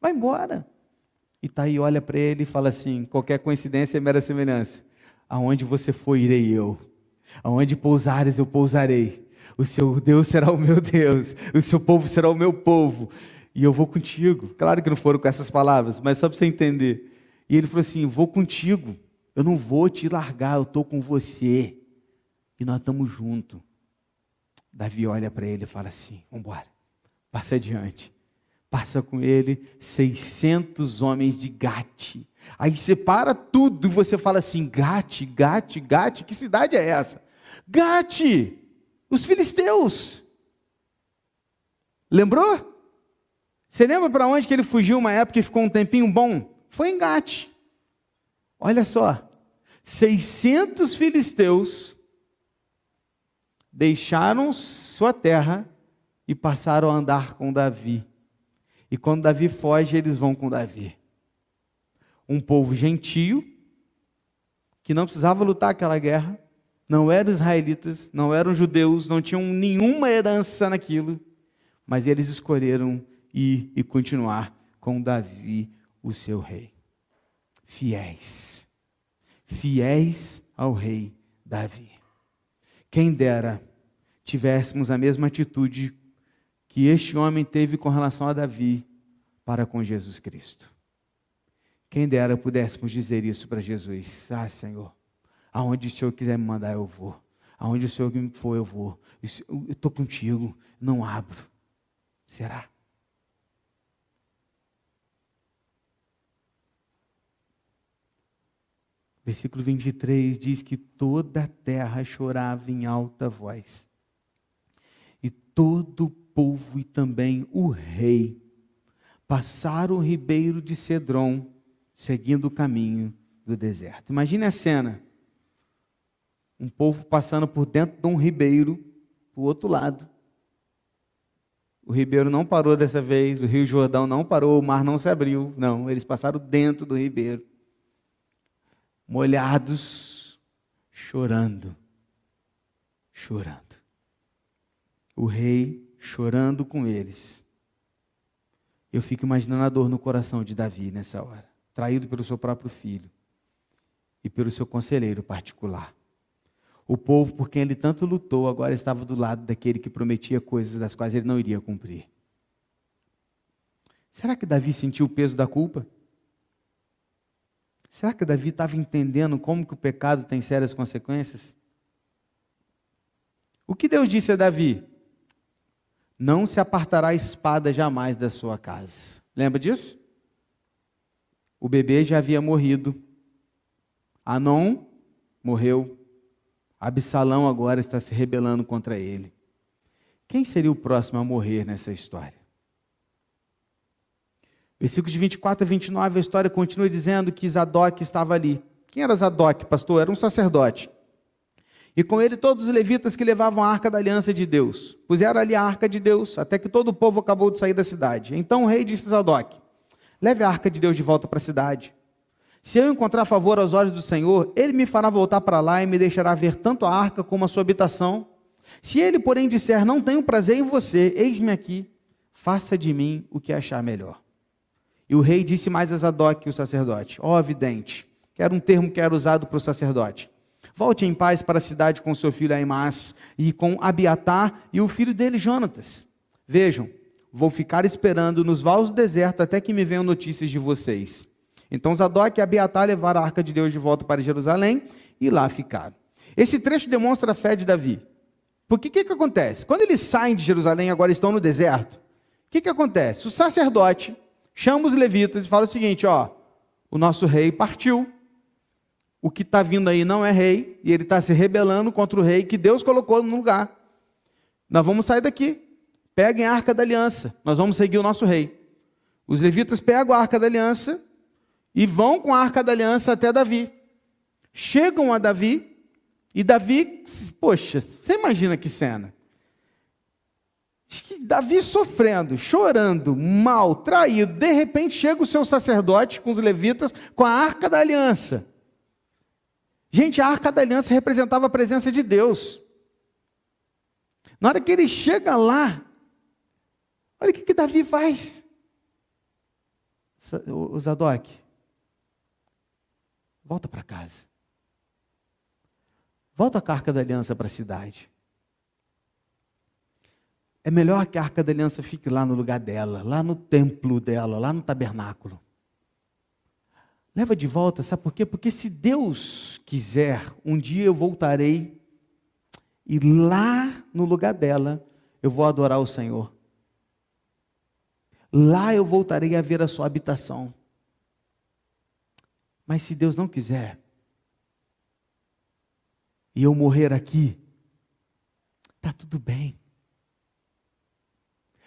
Vai embora. E tá aí, olha para ele e fala assim: qualquer coincidência é mera semelhança. Aonde você for, irei eu. Aonde pousares, eu pousarei. O seu Deus será o meu Deus, o seu povo será o meu povo, e eu vou contigo. Claro que não foram com essas palavras, mas só para você entender. E ele falou assim: Vou contigo, eu não vou te largar, eu estou com você, e nós estamos juntos. Davi olha para ele e fala assim: Vamos embora, passa adiante. Passa com ele 600 homens de Gate. Aí separa tudo e você fala assim: Gate, Gate, Gate, que cidade é essa? Gate! Os filisteus. Lembrou? Você lembra para onde que ele fugiu uma época e ficou um tempinho bom? Foi em Gate. Olha só, 600 filisteus deixaram sua terra e passaram a andar com Davi. E quando Davi foge, eles vão com Davi. Um povo gentio, que não precisava lutar aquela guerra, não eram israelitas, não eram judeus, não tinham nenhuma herança naquilo, mas eles escolheram ir e continuar com Davi, o seu rei. Fiéis, fiéis ao rei Davi. Quem dera tivéssemos a mesma atitude que este homem teve com relação a Davi para com Jesus Cristo. Quem dera pudéssemos dizer isso para Jesus: Ah, Senhor, Aonde o Senhor quiser me mandar, eu vou. Aonde o Senhor for, eu vou. Eu estou contigo, não abro. Será? Versículo 23 diz que toda a terra chorava em alta voz. E todo o povo e também o rei passaram o ribeiro de Cedron, seguindo o caminho do deserto. Imagine a cena. Um povo passando por dentro de um ribeiro, para o outro lado. O ribeiro não parou dessa vez, o rio Jordão não parou, o mar não se abriu. Não, eles passaram dentro do ribeiro molhados, chorando, chorando. O rei chorando com eles. Eu fico imaginando a dor no coração de Davi nessa hora, traído pelo seu próprio filho e pelo seu conselheiro particular. O povo por quem ele tanto lutou agora estava do lado daquele que prometia coisas das quais ele não iria cumprir. Será que Davi sentiu o peso da culpa? Será que Davi estava entendendo como que o pecado tem sérias consequências? O que Deus disse a Davi? Não se apartará a espada jamais da sua casa. Lembra disso? O bebê já havia morrido. Anon morreu. Absalão agora está se rebelando contra ele. Quem seria o próximo a morrer nessa história? Versículos de 24 a 29, a história continua dizendo que Zadok estava ali. Quem era Zadok, pastor? Era um sacerdote. E com ele todos os levitas que levavam a arca da aliança de Deus. Puseram ali a arca de Deus, até que todo o povo acabou de sair da cidade. Então o rei disse a Zadok: Leve a arca de Deus de volta para a cidade. Se eu encontrar favor aos olhos do Senhor, ele me fará voltar para lá e me deixará ver tanto a arca como a sua habitação. Se ele, porém, disser: Não tenho prazer em você, eis-me aqui, faça de mim o que achar melhor. E o rei disse mais a Zadok, o sacerdote: Ó oh, vidente, que era um termo que era usado para o sacerdote. Volte em paz para a cidade com seu filho Aimás e com Abiatar e o filho dele Jonatas. Vejam, vou ficar esperando nos vales do deserto até que me venham notícias de vocês. Então Zadok e Abiatar levaram a arca de Deus de volta para Jerusalém e lá ficaram. Esse trecho demonstra a fé de Davi. Porque o que, que acontece? Quando eles saem de Jerusalém, agora estão no deserto, o que, que acontece? O sacerdote chama os levitas e fala o seguinte: ó, o nosso rei partiu. O que está vindo aí não é rei, e ele está se rebelando contra o rei que Deus colocou no lugar. Nós vamos sair daqui. Peguem a arca da aliança, nós vamos seguir o nosso rei. Os levitas pegam a arca da aliança e vão com a arca da aliança até Davi. Chegam a Davi, e Davi, poxa, você imagina que cena. Davi sofrendo, chorando, mal, traído. De repente chega o seu sacerdote com os levitas com a arca da aliança. Gente, a arca da aliança representava a presença de Deus. Na hora que ele chega lá, olha o que, que Davi faz. O Zadok, volta para casa. Volta com a arca da aliança para a cidade. É melhor que a arca da aliança fique lá no lugar dela, lá no templo dela, lá no tabernáculo. Leva de volta, sabe por quê? Porque se Deus quiser, um dia eu voltarei e lá no lugar dela eu vou adorar o Senhor. Lá eu voltarei a ver a sua habitação. Mas se Deus não quiser, e eu morrer aqui, está tudo bem.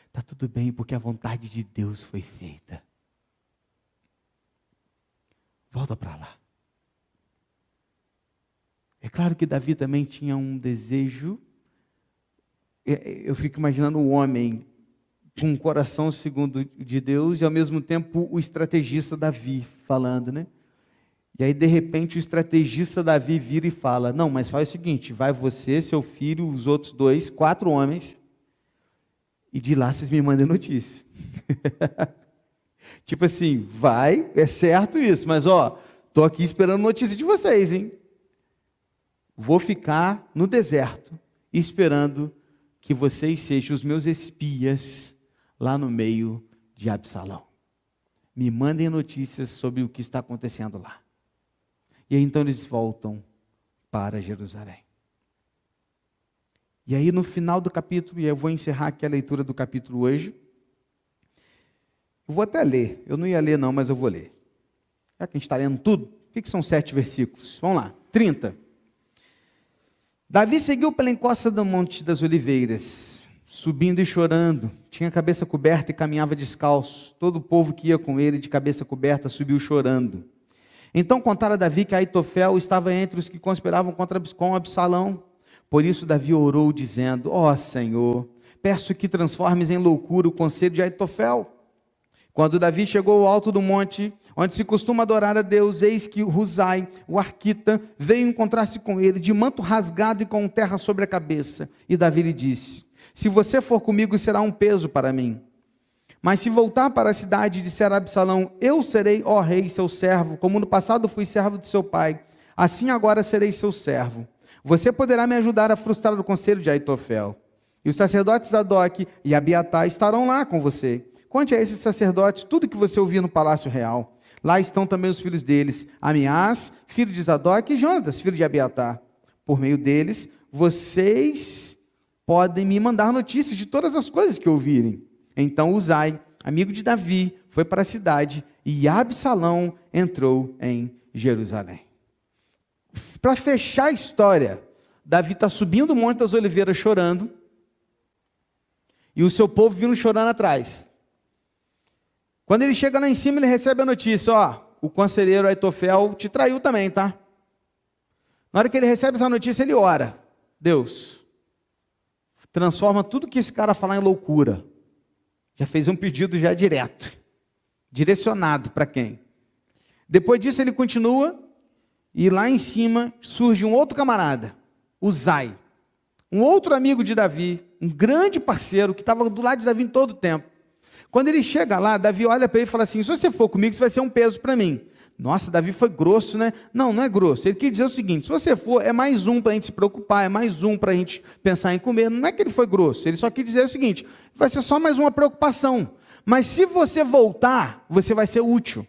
Está tudo bem, porque a vontade de Deus foi feita. Volta para lá. É claro que Davi também tinha um desejo. É, é, eu fico imaginando um homem com um coração segundo de Deus e ao mesmo tempo o estrategista Davi falando, né? E aí de repente o estrategista Davi vira e fala: "Não, mas faz o seguinte, vai você, seu filho, os outros dois, quatro homens, e de lá vocês me mandem notícia. tipo assim, vai, é certo isso, mas ó, tô aqui esperando notícia de vocês, hein? Vou ficar no deserto esperando que vocês sejam os meus espias lá no meio de Absalão. Me mandem notícias sobre o que está acontecendo lá. E aí então eles voltam para Jerusalém. E aí, no final do capítulo, e eu vou encerrar aqui a leitura do capítulo hoje, Eu vou até ler. Eu não ia ler, não, mas eu vou ler. Já que a gente está lendo tudo, o que, são sete versículos? Vamos lá. 30. Davi seguiu pela encosta do Monte das Oliveiras, subindo e chorando. Tinha a cabeça coberta e caminhava descalço. Todo o povo que ia com ele, de cabeça coberta, subiu chorando. Então contaram a Davi que Aitofel estava entre os que conspiravam contra com Absalão. Por isso Davi orou, dizendo: Ó oh, Senhor, peço que transformes em loucura o conselho de Aitofel. Quando Davi chegou ao alto do monte, onde se costuma adorar a Deus, eis que Husai, o arquita, veio encontrar-se com ele, de manto rasgado e com terra sobre a cabeça. E Davi lhe disse: Se você for comigo, será um peso para mim. Mas se voltar para a cidade e disser a Absalão: Eu serei, ó rei, seu servo, como no passado fui servo de seu pai, assim agora serei seu servo. Você poderá me ajudar a frustrar o conselho de Aitofel. E os sacerdotes Zadok e Abiatar estarão lá com você. Conte a esses sacerdotes tudo que você ouviu no palácio real. Lá estão também os filhos deles, Amiás, filho de Zadok, e Jonatas, filho de Abiatar. Por meio deles, vocês podem me mandar notícias de todas as coisas que ouvirem. Então Uzai, amigo de Davi, foi para a cidade e Absalão entrou em Jerusalém. Para fechar a história, Davi está subindo o Monte das Oliveiras chorando, e o seu povo vindo chorando atrás. Quando ele chega lá em cima, ele recebe a notícia: ó, o conselheiro Aitofel te traiu também, tá? Na hora que ele recebe essa notícia, ele ora: Deus, transforma tudo que esse cara falar em loucura. Já fez um pedido já direto, direcionado para quem? Depois disso, ele continua e lá em cima surge um outro camarada, Uzai, um outro amigo de Davi, um grande parceiro que estava do lado de Davi em todo o tempo. Quando ele chega lá, Davi olha para ele e fala assim: se você for comigo, isso vai ser um peso para mim. Nossa, Davi foi grosso, né? Não, não é grosso. Ele quer dizer o seguinte: se você for, é mais um para a gente se preocupar, é mais um para a gente pensar em comer. Não é que ele foi grosso, ele só quer dizer o seguinte: vai ser só mais uma preocupação. Mas se você voltar, você vai ser útil.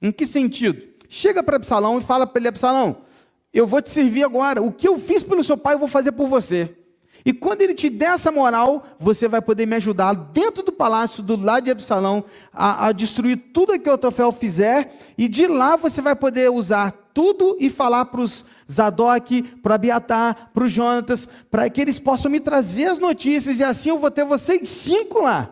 Em que sentido? chega para Absalão e fala para ele: Absalão, eu vou te servir agora. O que eu fiz pelo seu pai, eu vou fazer por você. E quando ele te der essa moral, você vai poder me ajudar dentro do palácio, do lado de Absalão, a, a destruir tudo que o Otofel fizer. E de lá você vai poder usar tudo e falar para os Zadok, para Abiatar, para os Jonatas, para que eles possam me trazer as notícias. E assim eu vou ter vocês cinco lá.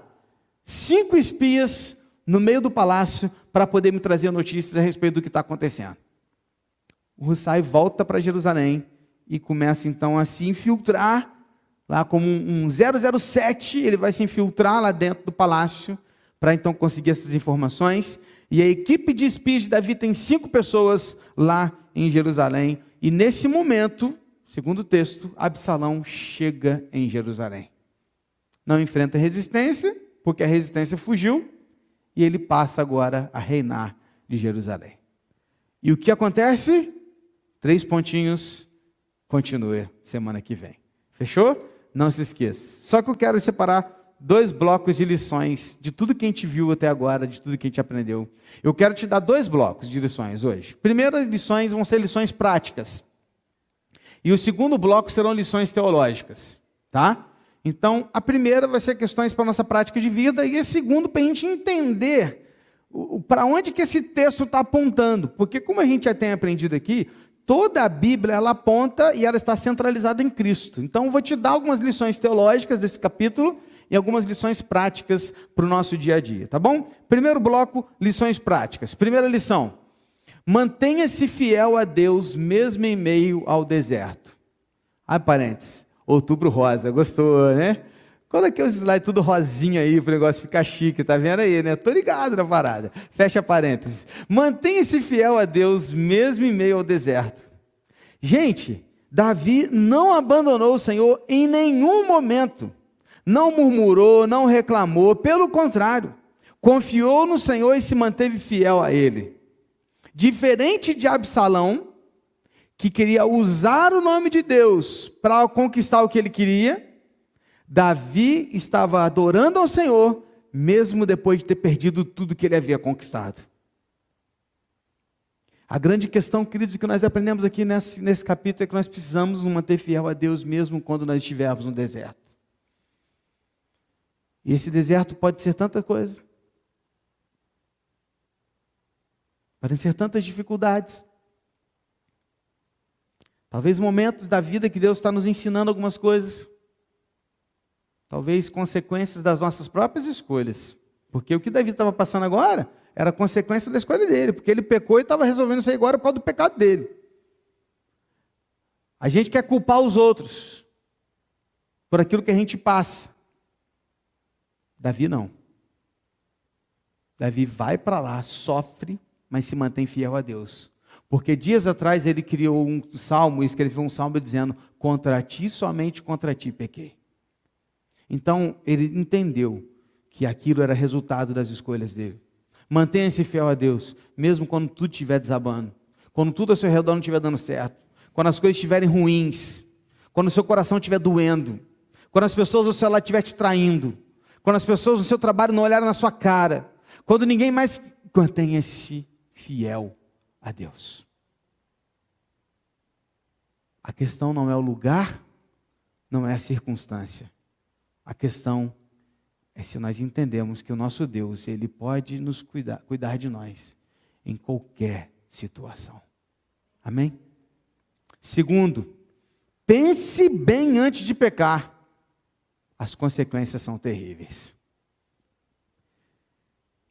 Cinco espias no meio do palácio para poder me trazer notícias a respeito do que está acontecendo. O Hussai volta para Jerusalém e começa então a se infiltrar, lá como um 007, ele vai se infiltrar lá dentro do palácio para então conseguir essas informações. E a equipe de espias de Davi tem cinco pessoas lá em Jerusalém. E nesse momento, segundo o texto, Absalão chega em Jerusalém. Não enfrenta resistência, porque a resistência fugiu, e ele passa agora a reinar de Jerusalém. E o que acontece? Três pontinhos, continue semana que vem. Fechou? Não se esqueça. Só que eu quero separar dois blocos de lições de tudo que a gente viu até agora, de tudo que a gente aprendeu. Eu quero te dar dois blocos de lições hoje. Primeiras lições vão ser lições práticas. E o segundo bloco serão lições teológicas, tá? Então, a primeira vai ser questões para a nossa prática de vida, e a segunda para a gente entender para onde que esse texto está apontando. Porque, como a gente já tem aprendido aqui, toda a Bíblia ela aponta e ela está centralizada em Cristo. Então, vou te dar algumas lições teológicas desse capítulo e algumas lições práticas para o nosso dia a dia, tá bom? Primeiro bloco, lições práticas. Primeira lição: mantenha-se fiel a Deus mesmo em meio ao deserto. Ah, parênteses. Outubro rosa, gostou, né? Coloquei os slides tudo rosinha aí para o negócio ficar chique, tá vendo aí, né? Tô ligado na parada. Fecha parênteses. Mantenha-se fiel a Deus mesmo em meio ao deserto. Gente, Davi não abandonou o Senhor em nenhum momento. Não murmurou, não reclamou, pelo contrário, confiou no Senhor e se manteve fiel a ele. Diferente de Absalão, que queria usar o nome de Deus para conquistar o que ele queria, Davi estava adorando ao Senhor, mesmo depois de ter perdido tudo que ele havia conquistado. A grande questão, queridos, que nós aprendemos aqui nesse, nesse capítulo é que nós precisamos manter fiel a Deus mesmo quando nós estivermos no deserto. E esse deserto pode ser tanta coisa. Podem ser tantas dificuldades. Talvez momentos da vida que Deus está nos ensinando algumas coisas. Talvez consequências das nossas próprias escolhas. Porque o que Davi estava passando agora era consequência da escolha dele. Porque ele pecou e estava resolvendo isso aí agora por causa do pecado dele. A gente quer culpar os outros por aquilo que a gente passa. Davi não. Davi vai para lá, sofre, mas se mantém fiel a Deus. Porque dias atrás ele criou um salmo, escreveu um salmo dizendo: Contra ti, somente contra ti pequei. Então ele entendeu que aquilo era resultado das escolhas dele. Mantenha-se fiel a Deus, mesmo quando tudo estiver desabando, quando tudo ao seu redor não estiver dando certo, quando as coisas estiverem ruins, quando o seu coração estiver doendo, quando as pessoas ao seu lado estiverem te traindo, quando as pessoas no seu trabalho não olharem na sua cara, quando ninguém mais mantenha-se fiel a Deus. A questão não é o lugar, não é a circunstância. A questão é se nós entendemos que o nosso Deus, ele pode nos cuidar, cuidar de nós em qualquer situação. Amém? Segundo, pense bem antes de pecar. As consequências são terríveis.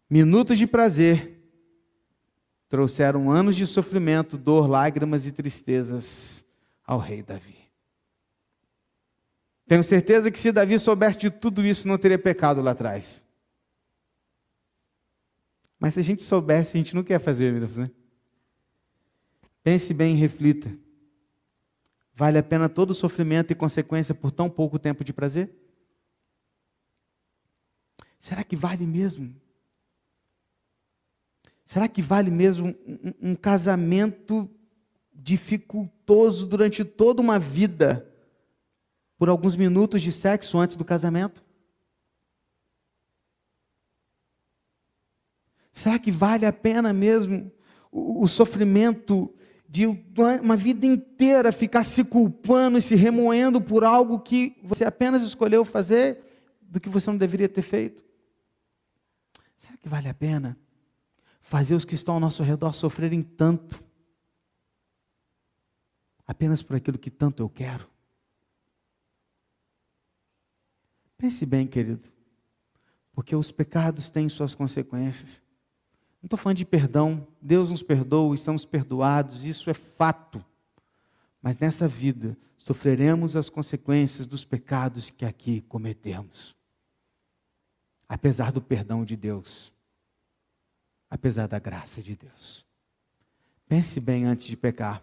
Minutos de prazer trouxeram anos de sofrimento, dor, lágrimas e tristezas ao rei Davi. Tenho certeza que se Davi soubesse de tudo isso, não teria pecado lá atrás. Mas se a gente soubesse, a gente não quer fazer, Deus, né? Pense bem e reflita. Vale a pena todo o sofrimento e consequência por tão pouco tempo de prazer? Será que vale mesmo? Será que vale mesmo um, um casamento dificultoso durante toda uma vida por alguns minutos de sexo antes do casamento? Será que vale a pena mesmo o, o sofrimento de uma vida inteira ficar se culpando e se remoendo por algo que você apenas escolheu fazer do que você não deveria ter feito? Será que vale a pena? fazer os que estão ao nosso redor sofrerem tanto, apenas por aquilo que tanto eu quero. Pense bem, querido, porque os pecados têm suas consequências. Não estou falando de perdão, Deus nos perdoa, estamos perdoados, isso é fato. Mas nessa vida sofreremos as consequências dos pecados que aqui cometemos, apesar do perdão de Deus apesar da graça de Deus. Pense bem antes de pecar,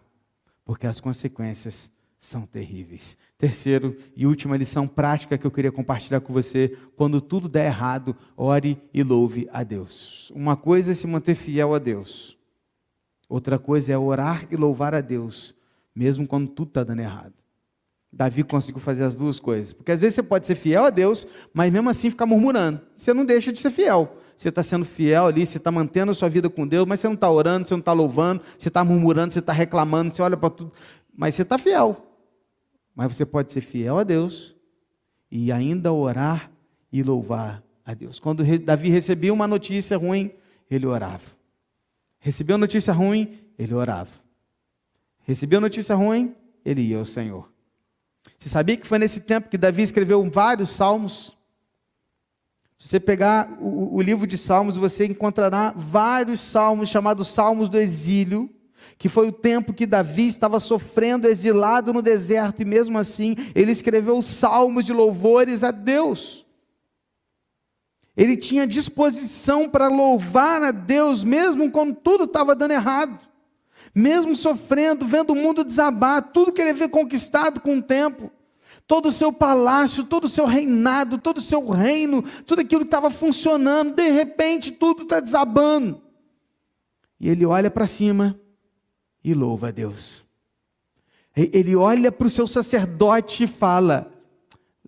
porque as consequências são terríveis. Terceiro e última lição prática que eu queria compartilhar com você: quando tudo der errado, ore e louve a Deus. Uma coisa é se manter fiel a Deus, outra coisa é orar e louvar a Deus, mesmo quando tudo está dando errado. Davi conseguiu fazer as duas coisas, porque às vezes você pode ser fiel a Deus, mas mesmo assim ficar murmurando, você não deixa de ser fiel você está sendo fiel ali, você está mantendo a sua vida com Deus, mas você não está orando, você não está louvando, você está murmurando, você está reclamando, você olha para tudo, mas você está fiel. Mas você pode ser fiel a Deus e ainda orar e louvar a Deus. Quando Davi recebia uma notícia ruim, ele orava. Recebeu notícia ruim, ele orava. Recebeu notícia ruim, ele ia ao Senhor. Você sabia que foi nesse tempo que Davi escreveu vários salmos? Se você pegar o, o livro de Salmos, você encontrará vários salmos chamados Salmos do Exílio, que foi o tempo que Davi estava sofrendo, exilado no deserto, e mesmo assim ele escreveu salmos de louvores a Deus. Ele tinha disposição para louvar a Deus, mesmo quando tudo estava dando errado, mesmo sofrendo, vendo o mundo desabar, tudo que ele havia conquistado com o tempo todo o seu palácio, todo o seu reinado, todo o seu reino, tudo aquilo que estava funcionando, de repente tudo está desabando. E ele olha para cima e louva a Deus. Ele olha para o seu sacerdote e fala: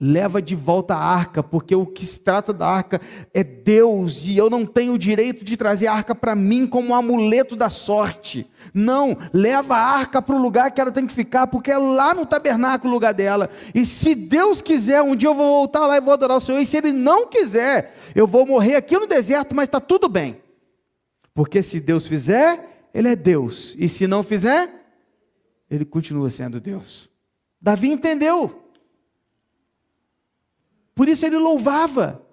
leva de volta a arca, porque o que se trata da arca é Deus, e eu não tenho o direito de trazer a arca para mim como um amuleto da sorte. Não, leva a arca para o lugar que ela tem que ficar, porque é lá no tabernáculo o lugar dela. E se Deus quiser, um dia eu vou voltar lá e vou adorar o Senhor, e se Ele não quiser, eu vou morrer aqui no deserto, mas está tudo bem. Porque se Deus fizer, ele é Deus. E se não fizer, ele continua sendo Deus. Davi entendeu. Por isso ele louvava.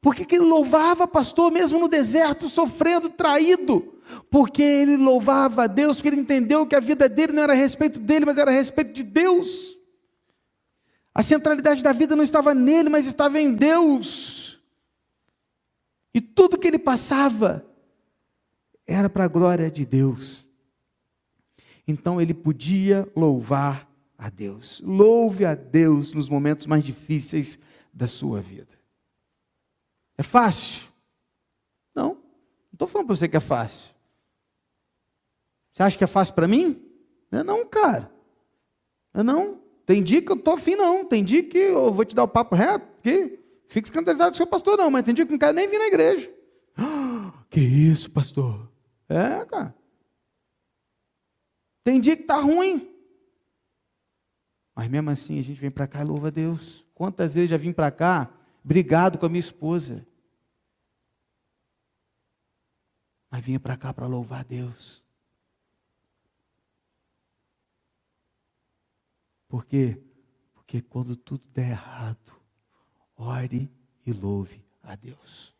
Por que, que ele louvava, pastor, mesmo no deserto, sofrendo, traído? Porque ele louvava a Deus, porque ele entendeu que a vida dele não era a respeito dele, mas era a respeito de Deus. A centralidade da vida não estava nele, mas estava em Deus. E tudo que ele passava era para a glória de Deus. Então ele podia louvar a Deus. Louve a Deus nos momentos mais difíceis da sua vida. É fácil? Não. Não estou falando para você que é fácil. Você acha que é fácil para mim? Não é não, cara. Não é não. Tem dia que eu estou afim, não. Tem dia que eu vou te dar o papo reto, que fica escandalizado seu pastor, não, mas tem dia que não quero nem vir na igreja. que isso, pastor? É, cara. Tem dia que está ruim. Mas mesmo assim a gente vem para cá e louva a Deus. Quantas vezes já vim para cá brigado com a minha esposa? Mas vinha para cá para louvar a Deus. Por quê? Porque quando tudo der errado, ore e louve a Deus.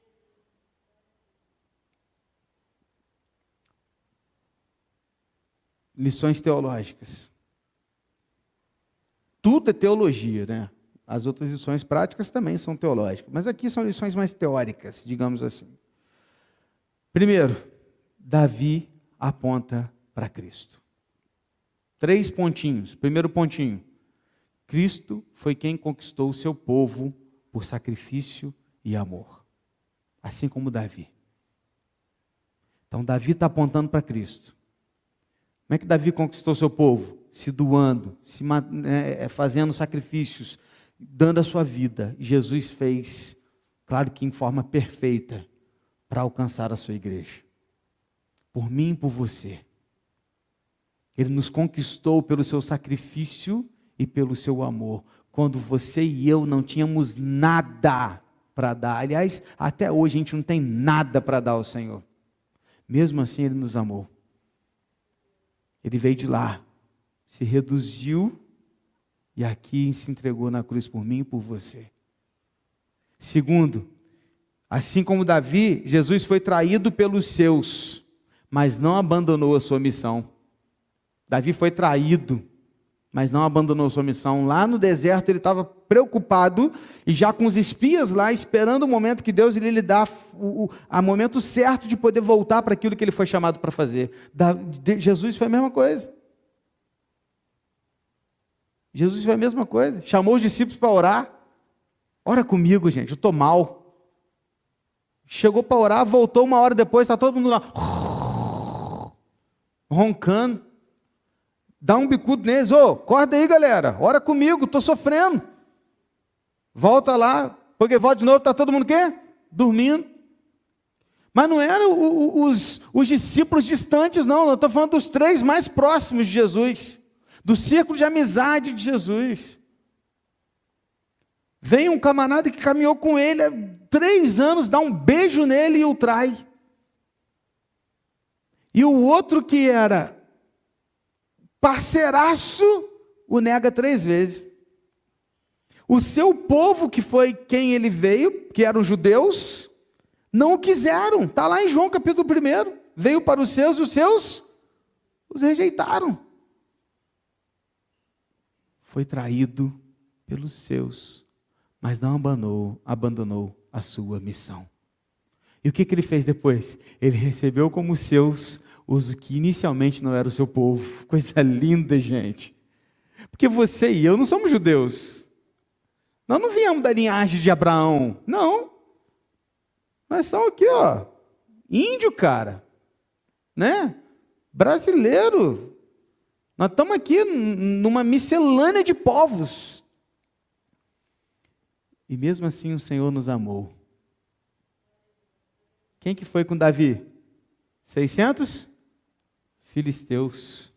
Lições teológicas. Tudo é teologia, né? As outras lições práticas também são teológicas, mas aqui são lições mais teóricas, digamos assim. Primeiro, Davi aponta para Cristo. Três pontinhos. Primeiro pontinho. Cristo foi quem conquistou o seu povo por sacrifício e amor. Assim como Davi. Então, Davi está apontando para Cristo. Como é que Davi conquistou seu povo? Se doando, se é, fazendo sacrifícios, dando a sua vida. Jesus fez, claro que em forma perfeita, para alcançar a sua igreja. Por mim e por você. Ele nos conquistou pelo seu sacrifício e pelo seu amor, quando você e eu não tínhamos nada para dar. Aliás, até hoje a gente não tem nada para dar ao Senhor. Mesmo assim, Ele nos amou. Ele veio de lá, se reduziu e aqui se entregou na cruz por mim e por você. Segundo, assim como Davi, Jesus foi traído pelos seus, mas não abandonou a sua missão. Davi foi traído, mas não abandonou sua missão. Lá no deserto ele estava preocupado e já com os espias lá, esperando o momento que Deus lhe dar o, o momento certo de poder voltar para aquilo que ele foi chamado para fazer. Da, de, Jesus foi a mesma coisa. Jesus foi a mesma coisa. Chamou os discípulos para orar. Ora comigo, gente, eu estou mal. Chegou para orar, voltou uma hora depois, está todo mundo lá, roncando dá um bicudo neles, ô, acorda aí, galera, ora comigo, estou sofrendo. Volta lá, porque volta de novo, está todo mundo quê? Dormindo. Mas não eram os, os discípulos distantes, não, eu estou falando dos três mais próximos de Jesus, do círculo de amizade de Jesus. Vem um camarada que caminhou com ele há três anos, dá um beijo nele e o trai. E o outro que era parceiraço o nega três vezes. O seu povo, que foi quem ele veio, que eram judeus, não o quiseram. Está lá em João capítulo 1. Veio para os seus e os seus os rejeitaram. Foi traído pelos seus, mas não abandonou, abandonou a sua missão. E o que, que ele fez depois? Ele recebeu como seus os que inicialmente não eram o seu povo. Coisa linda, gente. Porque você e eu não somos judeus. Nós não viemos da linhagem de Abraão. Não. Nós somos aqui, ó. Índio, cara. Né? Brasileiro. Nós estamos aqui numa miscelânea de povos. E mesmo assim o Senhor nos amou. Quem que foi com Davi? 600? Filisteus,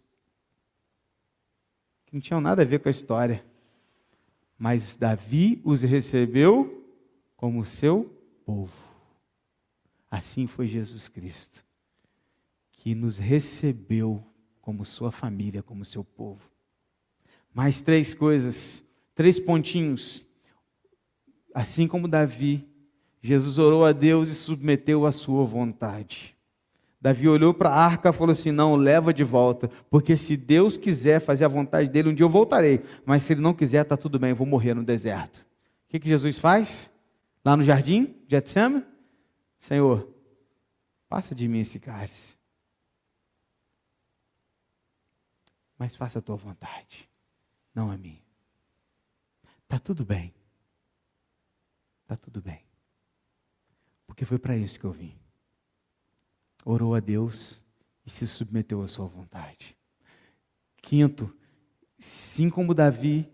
que não tinham nada a ver com a história. Mas Davi os recebeu como seu povo. Assim foi Jesus Cristo. que nos recebeu como sua família, como seu povo. Mais três coisas, três pontinhos. Assim como Davi, Jesus orou a Deus e submeteu à sua vontade. Davi olhou para a arca e falou assim: Não, leva de volta, porque se Deus quiser fazer a vontade dele, um dia eu voltarei, mas se ele não quiser, está tudo bem, eu vou morrer no deserto. O que, que Jesus faz? Lá no jardim de? Senhor, passa de mim esse cálice. Mas faça a tua vontade, não a minha. Está tudo bem. Está tudo bem. Porque foi para isso que eu vim orou a Deus e se submeteu à sua vontade. Quinto, assim como Davi,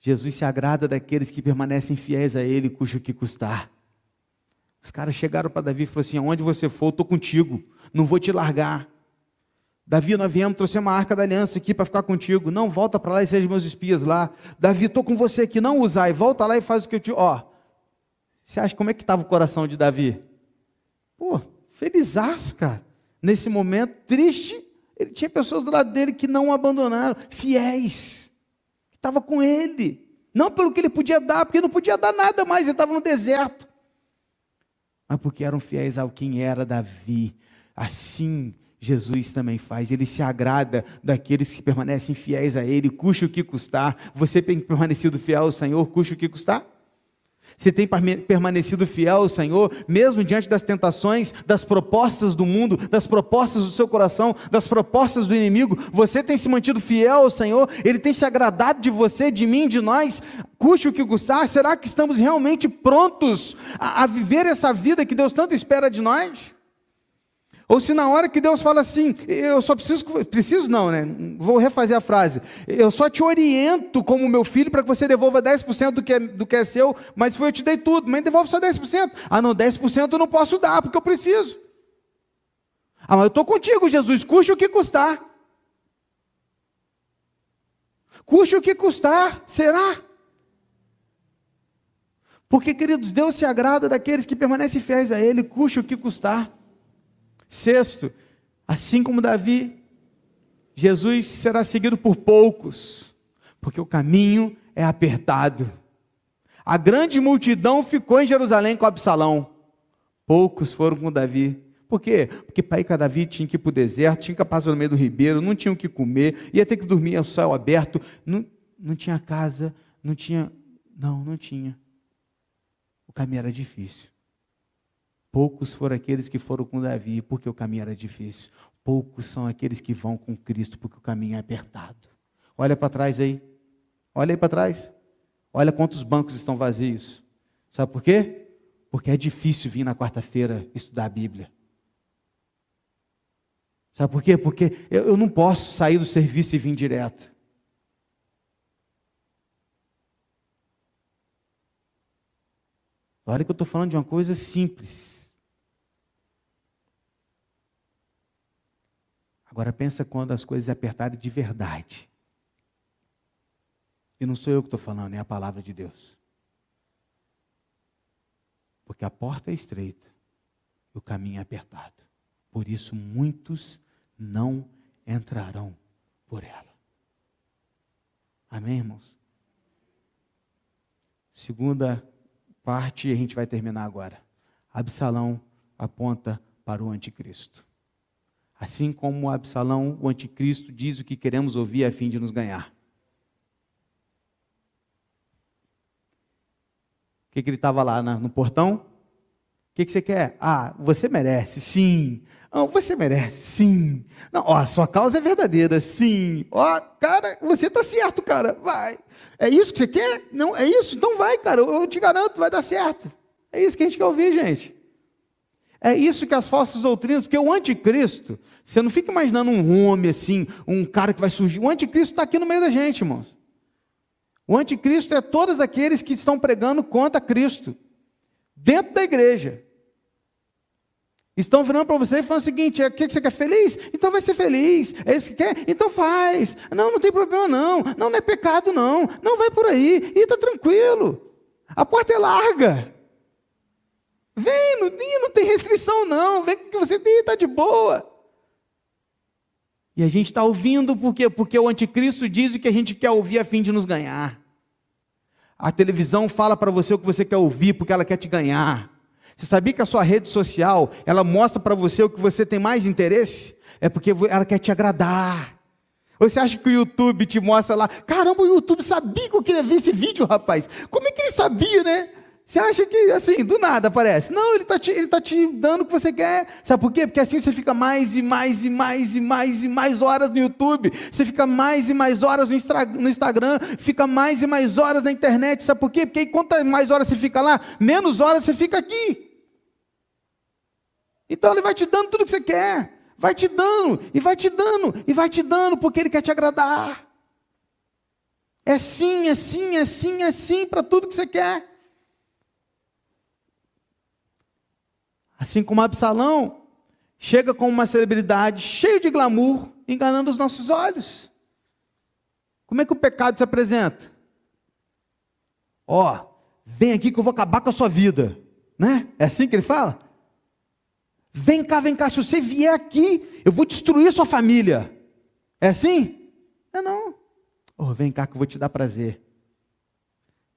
Jesus se agrada daqueles que permanecem fiéis a Ele, cujo que custar. Os caras chegaram para Davi e falaram assim: Aonde você for, eu estou contigo, não vou te largar. Davi, nós viemos, trouxe uma arca da aliança aqui para ficar contigo. Não, volta para lá e seja meus espias lá. Davi, estou com você aqui, não usai, volta lá e faz o que eu te. Ó, você acha como é que estava o coração de Davi? Pô, felizaço, cara. Nesse momento triste, ele tinha pessoas do lado dele que não o abandonaram, fiéis, que estavam com ele. Não pelo que ele podia dar, porque não podia dar nada mais, ele estava no deserto. Mas porque eram fiéis ao quem era Davi. Assim Jesus também faz, ele se agrada daqueles que permanecem fiéis a ele, custe o que custar. Você tem permanecido fiel ao Senhor, custe o que custar? Você tem permanecido fiel ao Senhor, mesmo diante das tentações, das propostas do mundo, das propostas do seu coração, das propostas do inimigo. Você tem se mantido fiel ao Senhor, Ele tem se agradado de você, de mim, de nós. Custe o que custar, será que estamos realmente prontos a, a viver essa vida que Deus tanto espera de nós? Ou se na hora que Deus fala assim, eu só preciso, preciso não, né? Vou refazer a frase. Eu só te oriento como meu filho para que você devolva 10% do que, é, do que é seu, mas foi eu te dei tudo, mas devolve só 10%. Ah, não, 10% eu não posso dar, porque eu preciso. Ah, mas eu estou contigo, Jesus, custe o que custar. Custe o que custar, será? Porque, queridos, Deus se agrada daqueles que permanecem fiéis a Ele, custe o que custar. Sexto, assim como Davi, Jesus será seguido por poucos, porque o caminho é apertado. A grande multidão ficou em Jerusalém com Absalão, poucos foram com Davi. Por quê? Porque para ir com Davi tinha que ir para o deserto, tinha que passar no meio do ribeiro, não tinha o que comer, ia ter que dormir ao céu aberto, não, não tinha casa, não tinha. Não, não tinha. O caminho era difícil. Poucos foram aqueles que foram com Davi, porque o caminho era difícil. Poucos são aqueles que vão com Cristo, porque o caminho é apertado. Olha para trás aí. Olha aí para trás. Olha quantos bancos estão vazios. Sabe por quê? Porque é difícil vir na quarta-feira estudar a Bíblia. Sabe por quê? Porque eu, eu não posso sair do serviço e vir direto. Olha que eu estou falando de uma coisa simples. Agora pensa quando as coisas apertarem de verdade. E não sou eu que estou falando, é a palavra de Deus. Porque a porta é estreita e o caminho é apertado. Por isso muitos não entrarão por ela. Amém, irmãos? Segunda parte, a gente vai terminar agora. Absalão aponta para o anticristo. Assim como Absalão, o anticristo, diz o que queremos ouvir a fim de nos ganhar. O que, que ele estava lá no portão? O que, que você quer? Ah, você merece, sim. Não, você merece, sim. Não, ó, a sua causa é verdadeira, sim. Ó, cara, você está certo, cara. Vai. É isso que você quer? Não, é isso? Então vai, cara. Eu te garanto, vai dar certo. É isso que a gente quer ouvir, gente. É isso que as falsas doutrinas, porque o anticristo, você não fica imaginando um homem assim, um cara que vai surgir. O anticristo está aqui no meio da gente, irmãos. O anticristo é todos aqueles que estão pregando contra Cristo, dentro da igreja. Estão virando para você e falando o seguinte: é, o que você quer feliz? Então vai ser feliz. É isso que quer? Então faz. Não, não tem problema não. Não, não é pecado não. Não vai por aí. E está tranquilo. A porta é larga. Vem, não, não tem restrição não. Vem que você tem, está de boa. E a gente está ouvindo por quê? Porque o anticristo diz o que a gente quer ouvir a fim de nos ganhar. A televisão fala para você o que você quer ouvir porque ela quer te ganhar. Você sabia que a sua rede social, ela mostra para você o que você tem mais interesse? É porque ela quer te agradar. Você acha que o YouTube te mostra lá? Caramba, o YouTube sabia que eu queria ver esse vídeo, rapaz. Como é que ele sabia, né? Você acha que, assim, do nada aparece? Não, ele está te, tá te dando o que você quer. Sabe por quê? Porque assim você fica mais e mais e mais e mais e mais horas no YouTube. Você fica mais e mais horas no, no Instagram. Fica mais e mais horas na internet. Sabe por quê? Porque quanto mais horas você fica lá, menos horas você fica aqui. Então ele vai te dando tudo que você quer. Vai te dando, e vai te dando, e vai te dando, porque ele quer te agradar. É sim, é sim, é sim, é sim para tudo que você quer. Assim como Absalão chega com uma celebridade cheio de glamour, enganando os nossos olhos. Como é que o pecado se apresenta? Ó, oh, vem aqui que eu vou acabar com a sua vida, né? É assim que ele fala? Vem cá, vem cá, se você vier aqui, eu vou destruir sua família. É assim? É não. Oh, vem cá que eu vou te dar prazer.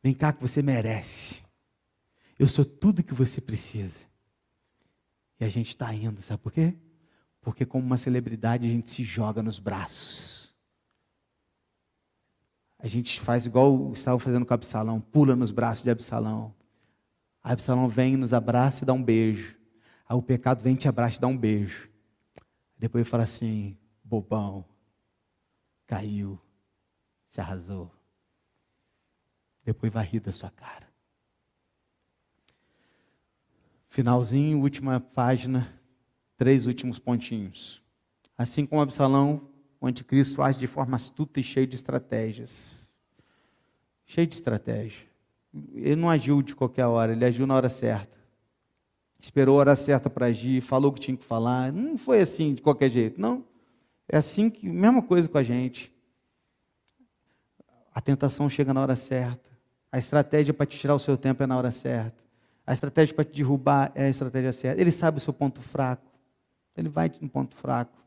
Vem cá que você merece. Eu sou tudo que você precisa. E a gente está indo, sabe por quê? Porque, como uma celebridade, a gente se joga nos braços. A gente faz igual estava fazendo com Absalão, pula nos braços de Absalão. Absalão vem, nos abraça e dá um beijo. Aí o pecado vem, te abraça e dá um beijo. Depois fala assim: bobão, caiu, se arrasou. Depois vai rir da sua cara. Finalzinho, última página, três últimos pontinhos. Assim como Absalão, o anticristo age de forma astuta e cheio de estratégias. Cheio de estratégia. Ele não agiu de qualquer hora, ele agiu na hora certa. Esperou a hora certa para agir, falou o que tinha que falar. Não foi assim de qualquer jeito, não. É assim que, mesma coisa com a gente. A tentação chega na hora certa. A estratégia para te tirar o seu tempo é na hora certa. A estratégia para te derrubar é a estratégia certa. Ele sabe o seu ponto fraco. Ele vai no ponto fraco.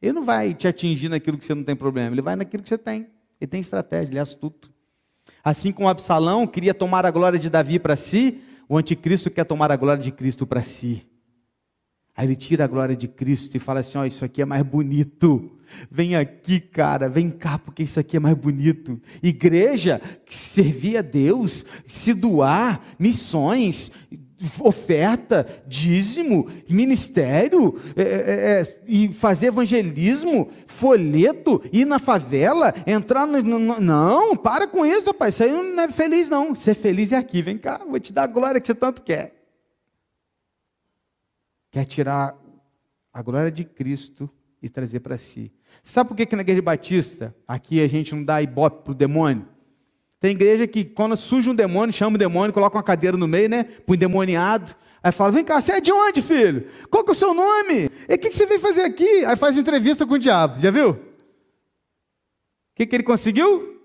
Ele não vai te atingir naquilo que você não tem problema. Ele vai naquilo que você tem. Ele tem estratégia, ele é astuto. Assim como Absalão queria tomar a glória de Davi para si, o anticristo quer tomar a glória de Cristo para si. Aí ele tira a glória de Cristo e fala assim: Ó, oh, isso aqui é mais bonito. Vem aqui, cara, vem cá, porque isso aqui é mais bonito. Igreja, servir a Deus, se doar, missões, oferta, dízimo, ministério, é, é, é, e fazer evangelismo, folheto, ir na favela, entrar no, no, Não, para com isso, rapaz. Isso aí não é feliz, não. Ser feliz é aqui, vem cá, vou te dar a glória que você tanto quer quer tirar a glória de Cristo e trazer para si. Sabe por que, que na igreja batista, aqui a gente não dá ibope para o demônio? Tem igreja que, quando surge um demônio, chama o demônio, coloca uma cadeira no meio, né? Para o endemoniado. Aí fala: Vem cá, você é de onde, filho? Qual que é o seu nome? E o que, que você veio fazer aqui? Aí faz entrevista com o diabo. Já viu? O que, que ele conseguiu?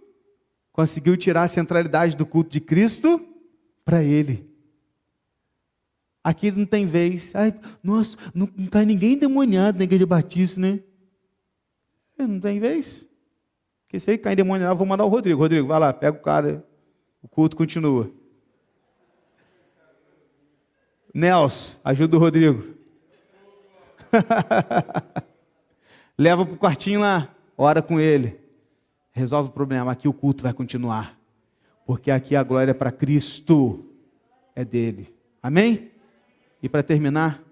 Conseguiu tirar a centralidade do culto de Cristo para ele. Aqui não tem vez. Ai, nossa, não, não cai ninguém demoniado na igreja batista, né? É, não tem vez. Porque se aí cai endemoniado, vou mandar o Rodrigo. Rodrigo, vai lá, pega o cara. O culto continua. Nelson, ajuda o Rodrigo. Leva para o quartinho lá, ora com ele. Resolve o problema. Aqui o culto vai continuar. Porque aqui a glória é para Cristo. É dele. Amém? E para terminar,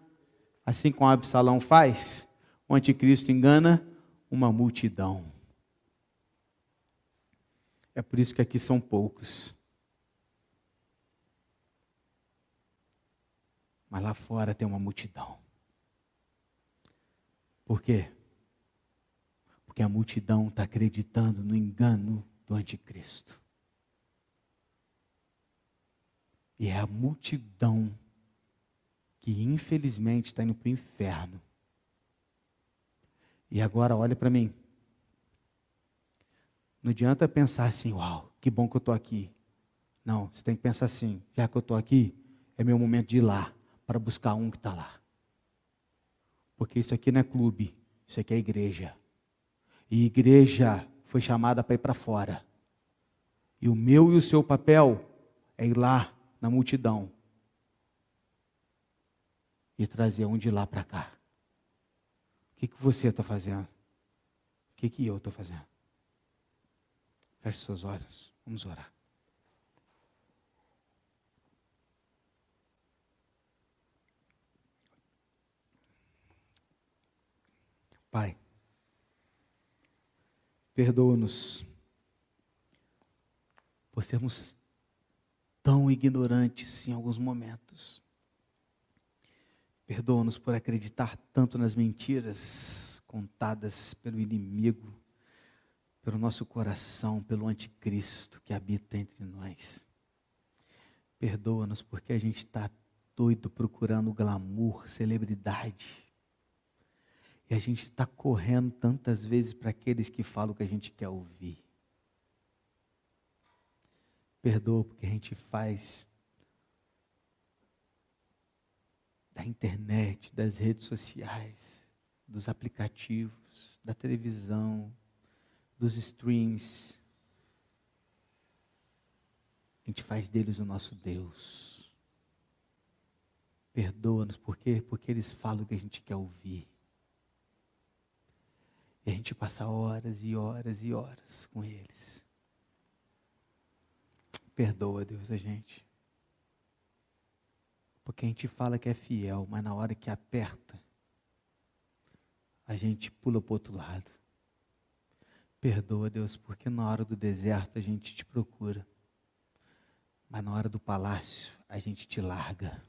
assim como Absalão faz, o anticristo engana uma multidão. É por isso que aqui são poucos. Mas lá fora tem uma multidão. Por quê? Porque a multidão está acreditando no engano do anticristo. E é a multidão que infelizmente está indo para o inferno. E agora olha para mim. Não adianta pensar assim, uau, que bom que eu estou aqui. Não, você tem que pensar assim, já que eu estou aqui, é meu momento de ir lá, para buscar um que está lá. Porque isso aqui não é clube, isso aqui é igreja. E igreja foi chamada para ir para fora. E o meu e o seu papel é ir lá na multidão e trazer um de lá para cá. O que, que você está fazendo? O que, que eu estou fazendo? Feche seus olhos, vamos orar. Pai, perdoa-nos por sermos tão ignorantes em alguns momentos. Perdoa-nos por acreditar tanto nas mentiras contadas pelo inimigo, pelo nosso coração, pelo anticristo que habita entre nós. Perdoa-nos porque a gente está doido procurando glamour, celebridade e a gente está correndo tantas vezes para aqueles que falam o que a gente quer ouvir. Perdoa porque a gente faz da internet, das redes sociais, dos aplicativos, da televisão, dos streams. A gente faz deles o nosso Deus. Perdoa-nos porque porque eles falam o que a gente quer ouvir. E a gente passa horas e horas e horas com eles. Perdoa, Deus, a gente. Porque a gente fala que é fiel, mas na hora que aperta, a gente pula para o outro lado. Perdoa, Deus, porque na hora do deserto a gente te procura, mas na hora do palácio a gente te larga.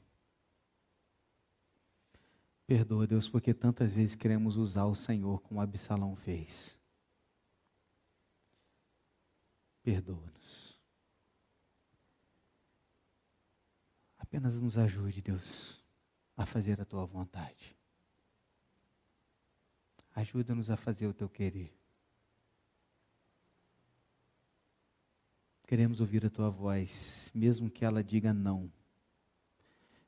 Perdoa, Deus, porque tantas vezes queremos usar o Senhor como Absalão fez. Perdoa-nos. Apenas nos ajude, Deus, a fazer a tua vontade. Ajuda-nos a fazer o teu querer. Queremos ouvir a tua voz, mesmo que ela diga não,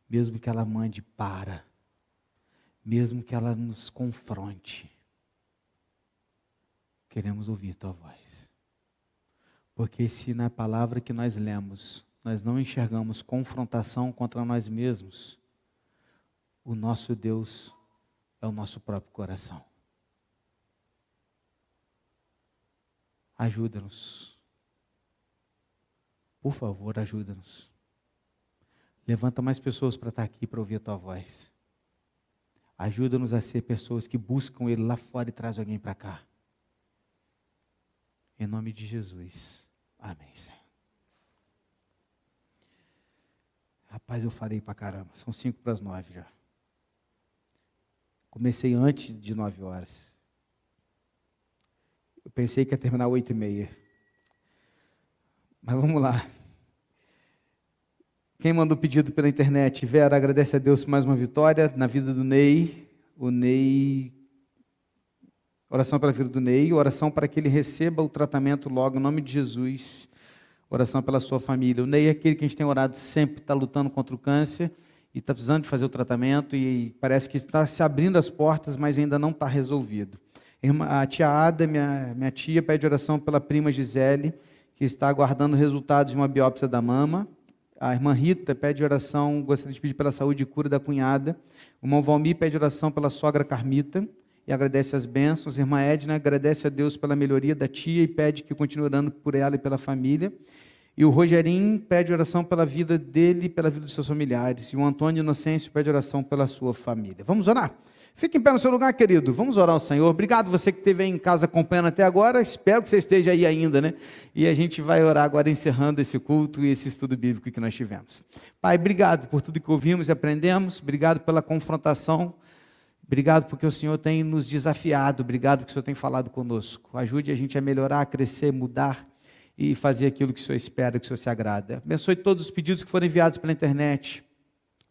mesmo que ela mande para mesmo que ela nos confronte. Queremos ouvir tua voz. Porque se na palavra que nós lemos, nós não enxergamos confrontação contra nós mesmos, o nosso Deus é o nosso próprio coração. Ajuda-nos. Por favor, ajuda-nos. Levanta mais pessoas para estar aqui para ouvir a tua voz. Ajuda-nos a ser pessoas que buscam Ele lá fora e traz alguém para cá. Em nome de Jesus. Amém, Senhor. Rapaz, eu falei para caramba. São cinco para as nove já. Comecei antes de nove horas. Eu pensei que ia terminar oito e meia. Mas vamos lá. Quem mandou pedido pela internet? Vera, agradece a Deus por mais uma vitória na vida do Ney. O Ney. Oração pela vida do Ney, oração para que ele receba o tratamento logo, em nome de Jesus. Oração pela sua família. O Ney é aquele que a gente tem orado sempre, está lutando contra o câncer e está precisando de fazer o tratamento e parece que está se abrindo as portas, mas ainda não está resolvido. A tia Ada, minha, minha tia, pede oração pela prima Gisele, que está aguardando resultados de uma biópsia da mama. A irmã Rita pede oração, gostaria de pedir pela saúde e cura da cunhada. O irmão Valmir pede oração pela sogra Carmita e agradece as bênçãos. Irmã Edna agradece a Deus pela melhoria da tia e pede que continue orando por ela e pela família. E o Rogerinho pede oração pela vida dele e pela vida dos seus familiares. E o Antônio Inocêncio pede oração pela sua família. Vamos orar? Fique em pé no seu lugar, querido. Vamos orar ao Senhor. Obrigado você que esteve aí em casa acompanhando até agora. Espero que você esteja aí ainda, né? E a gente vai orar agora encerrando esse culto e esse estudo bíblico que nós tivemos. Pai, obrigado por tudo que ouvimos e aprendemos. Obrigado pela confrontação. Obrigado porque o Senhor tem nos desafiado. Obrigado porque o Senhor tem falado conosco. Ajude a gente a melhorar, a crescer, mudar e fazer aquilo que o Senhor espera, que o Senhor se agrada. Abençoe todos os pedidos que foram enviados pela internet.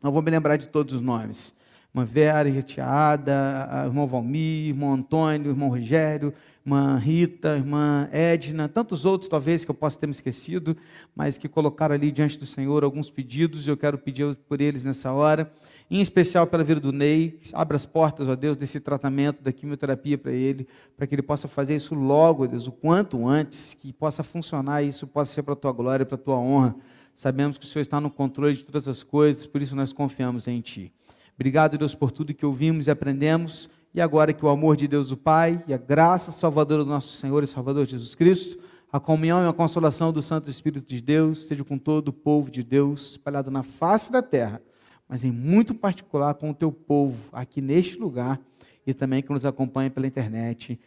Não vou me lembrar de todos os nomes irmã Vera, Retiada, irmão Valmir, irmão Antônio, irmão Rogério, irmã Rita, irmã Edna, tantos outros talvez que eu possa ter me esquecido, mas que colocaram ali diante do Senhor alguns pedidos, e eu quero pedir por eles nessa hora, em especial pela vida do Ney, abra as portas, ó Deus, desse tratamento, da quimioterapia para ele, para que ele possa fazer isso logo, Deus, o quanto antes, que possa funcionar e isso possa ser para a tua glória, para a tua honra. Sabemos que o Senhor está no controle de todas as coisas, por isso nós confiamos em Ti. Obrigado, Deus, por tudo que ouvimos e aprendemos. E agora que o amor de Deus o Pai e a graça salvadora do nosso Senhor e Salvador Jesus Cristo, a comunhão e a consolação do Santo Espírito de Deus seja com todo o povo de Deus espalhado na face da terra, mas em muito particular com o teu povo aqui neste lugar e também que nos acompanha pela internet,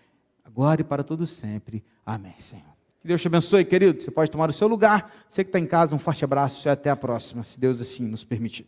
agora e para todo sempre. Amém, Senhor. Que Deus te abençoe, querido. Você pode tomar o seu lugar. Você que está em casa, um forte abraço e até a próxima, se Deus assim nos permitir.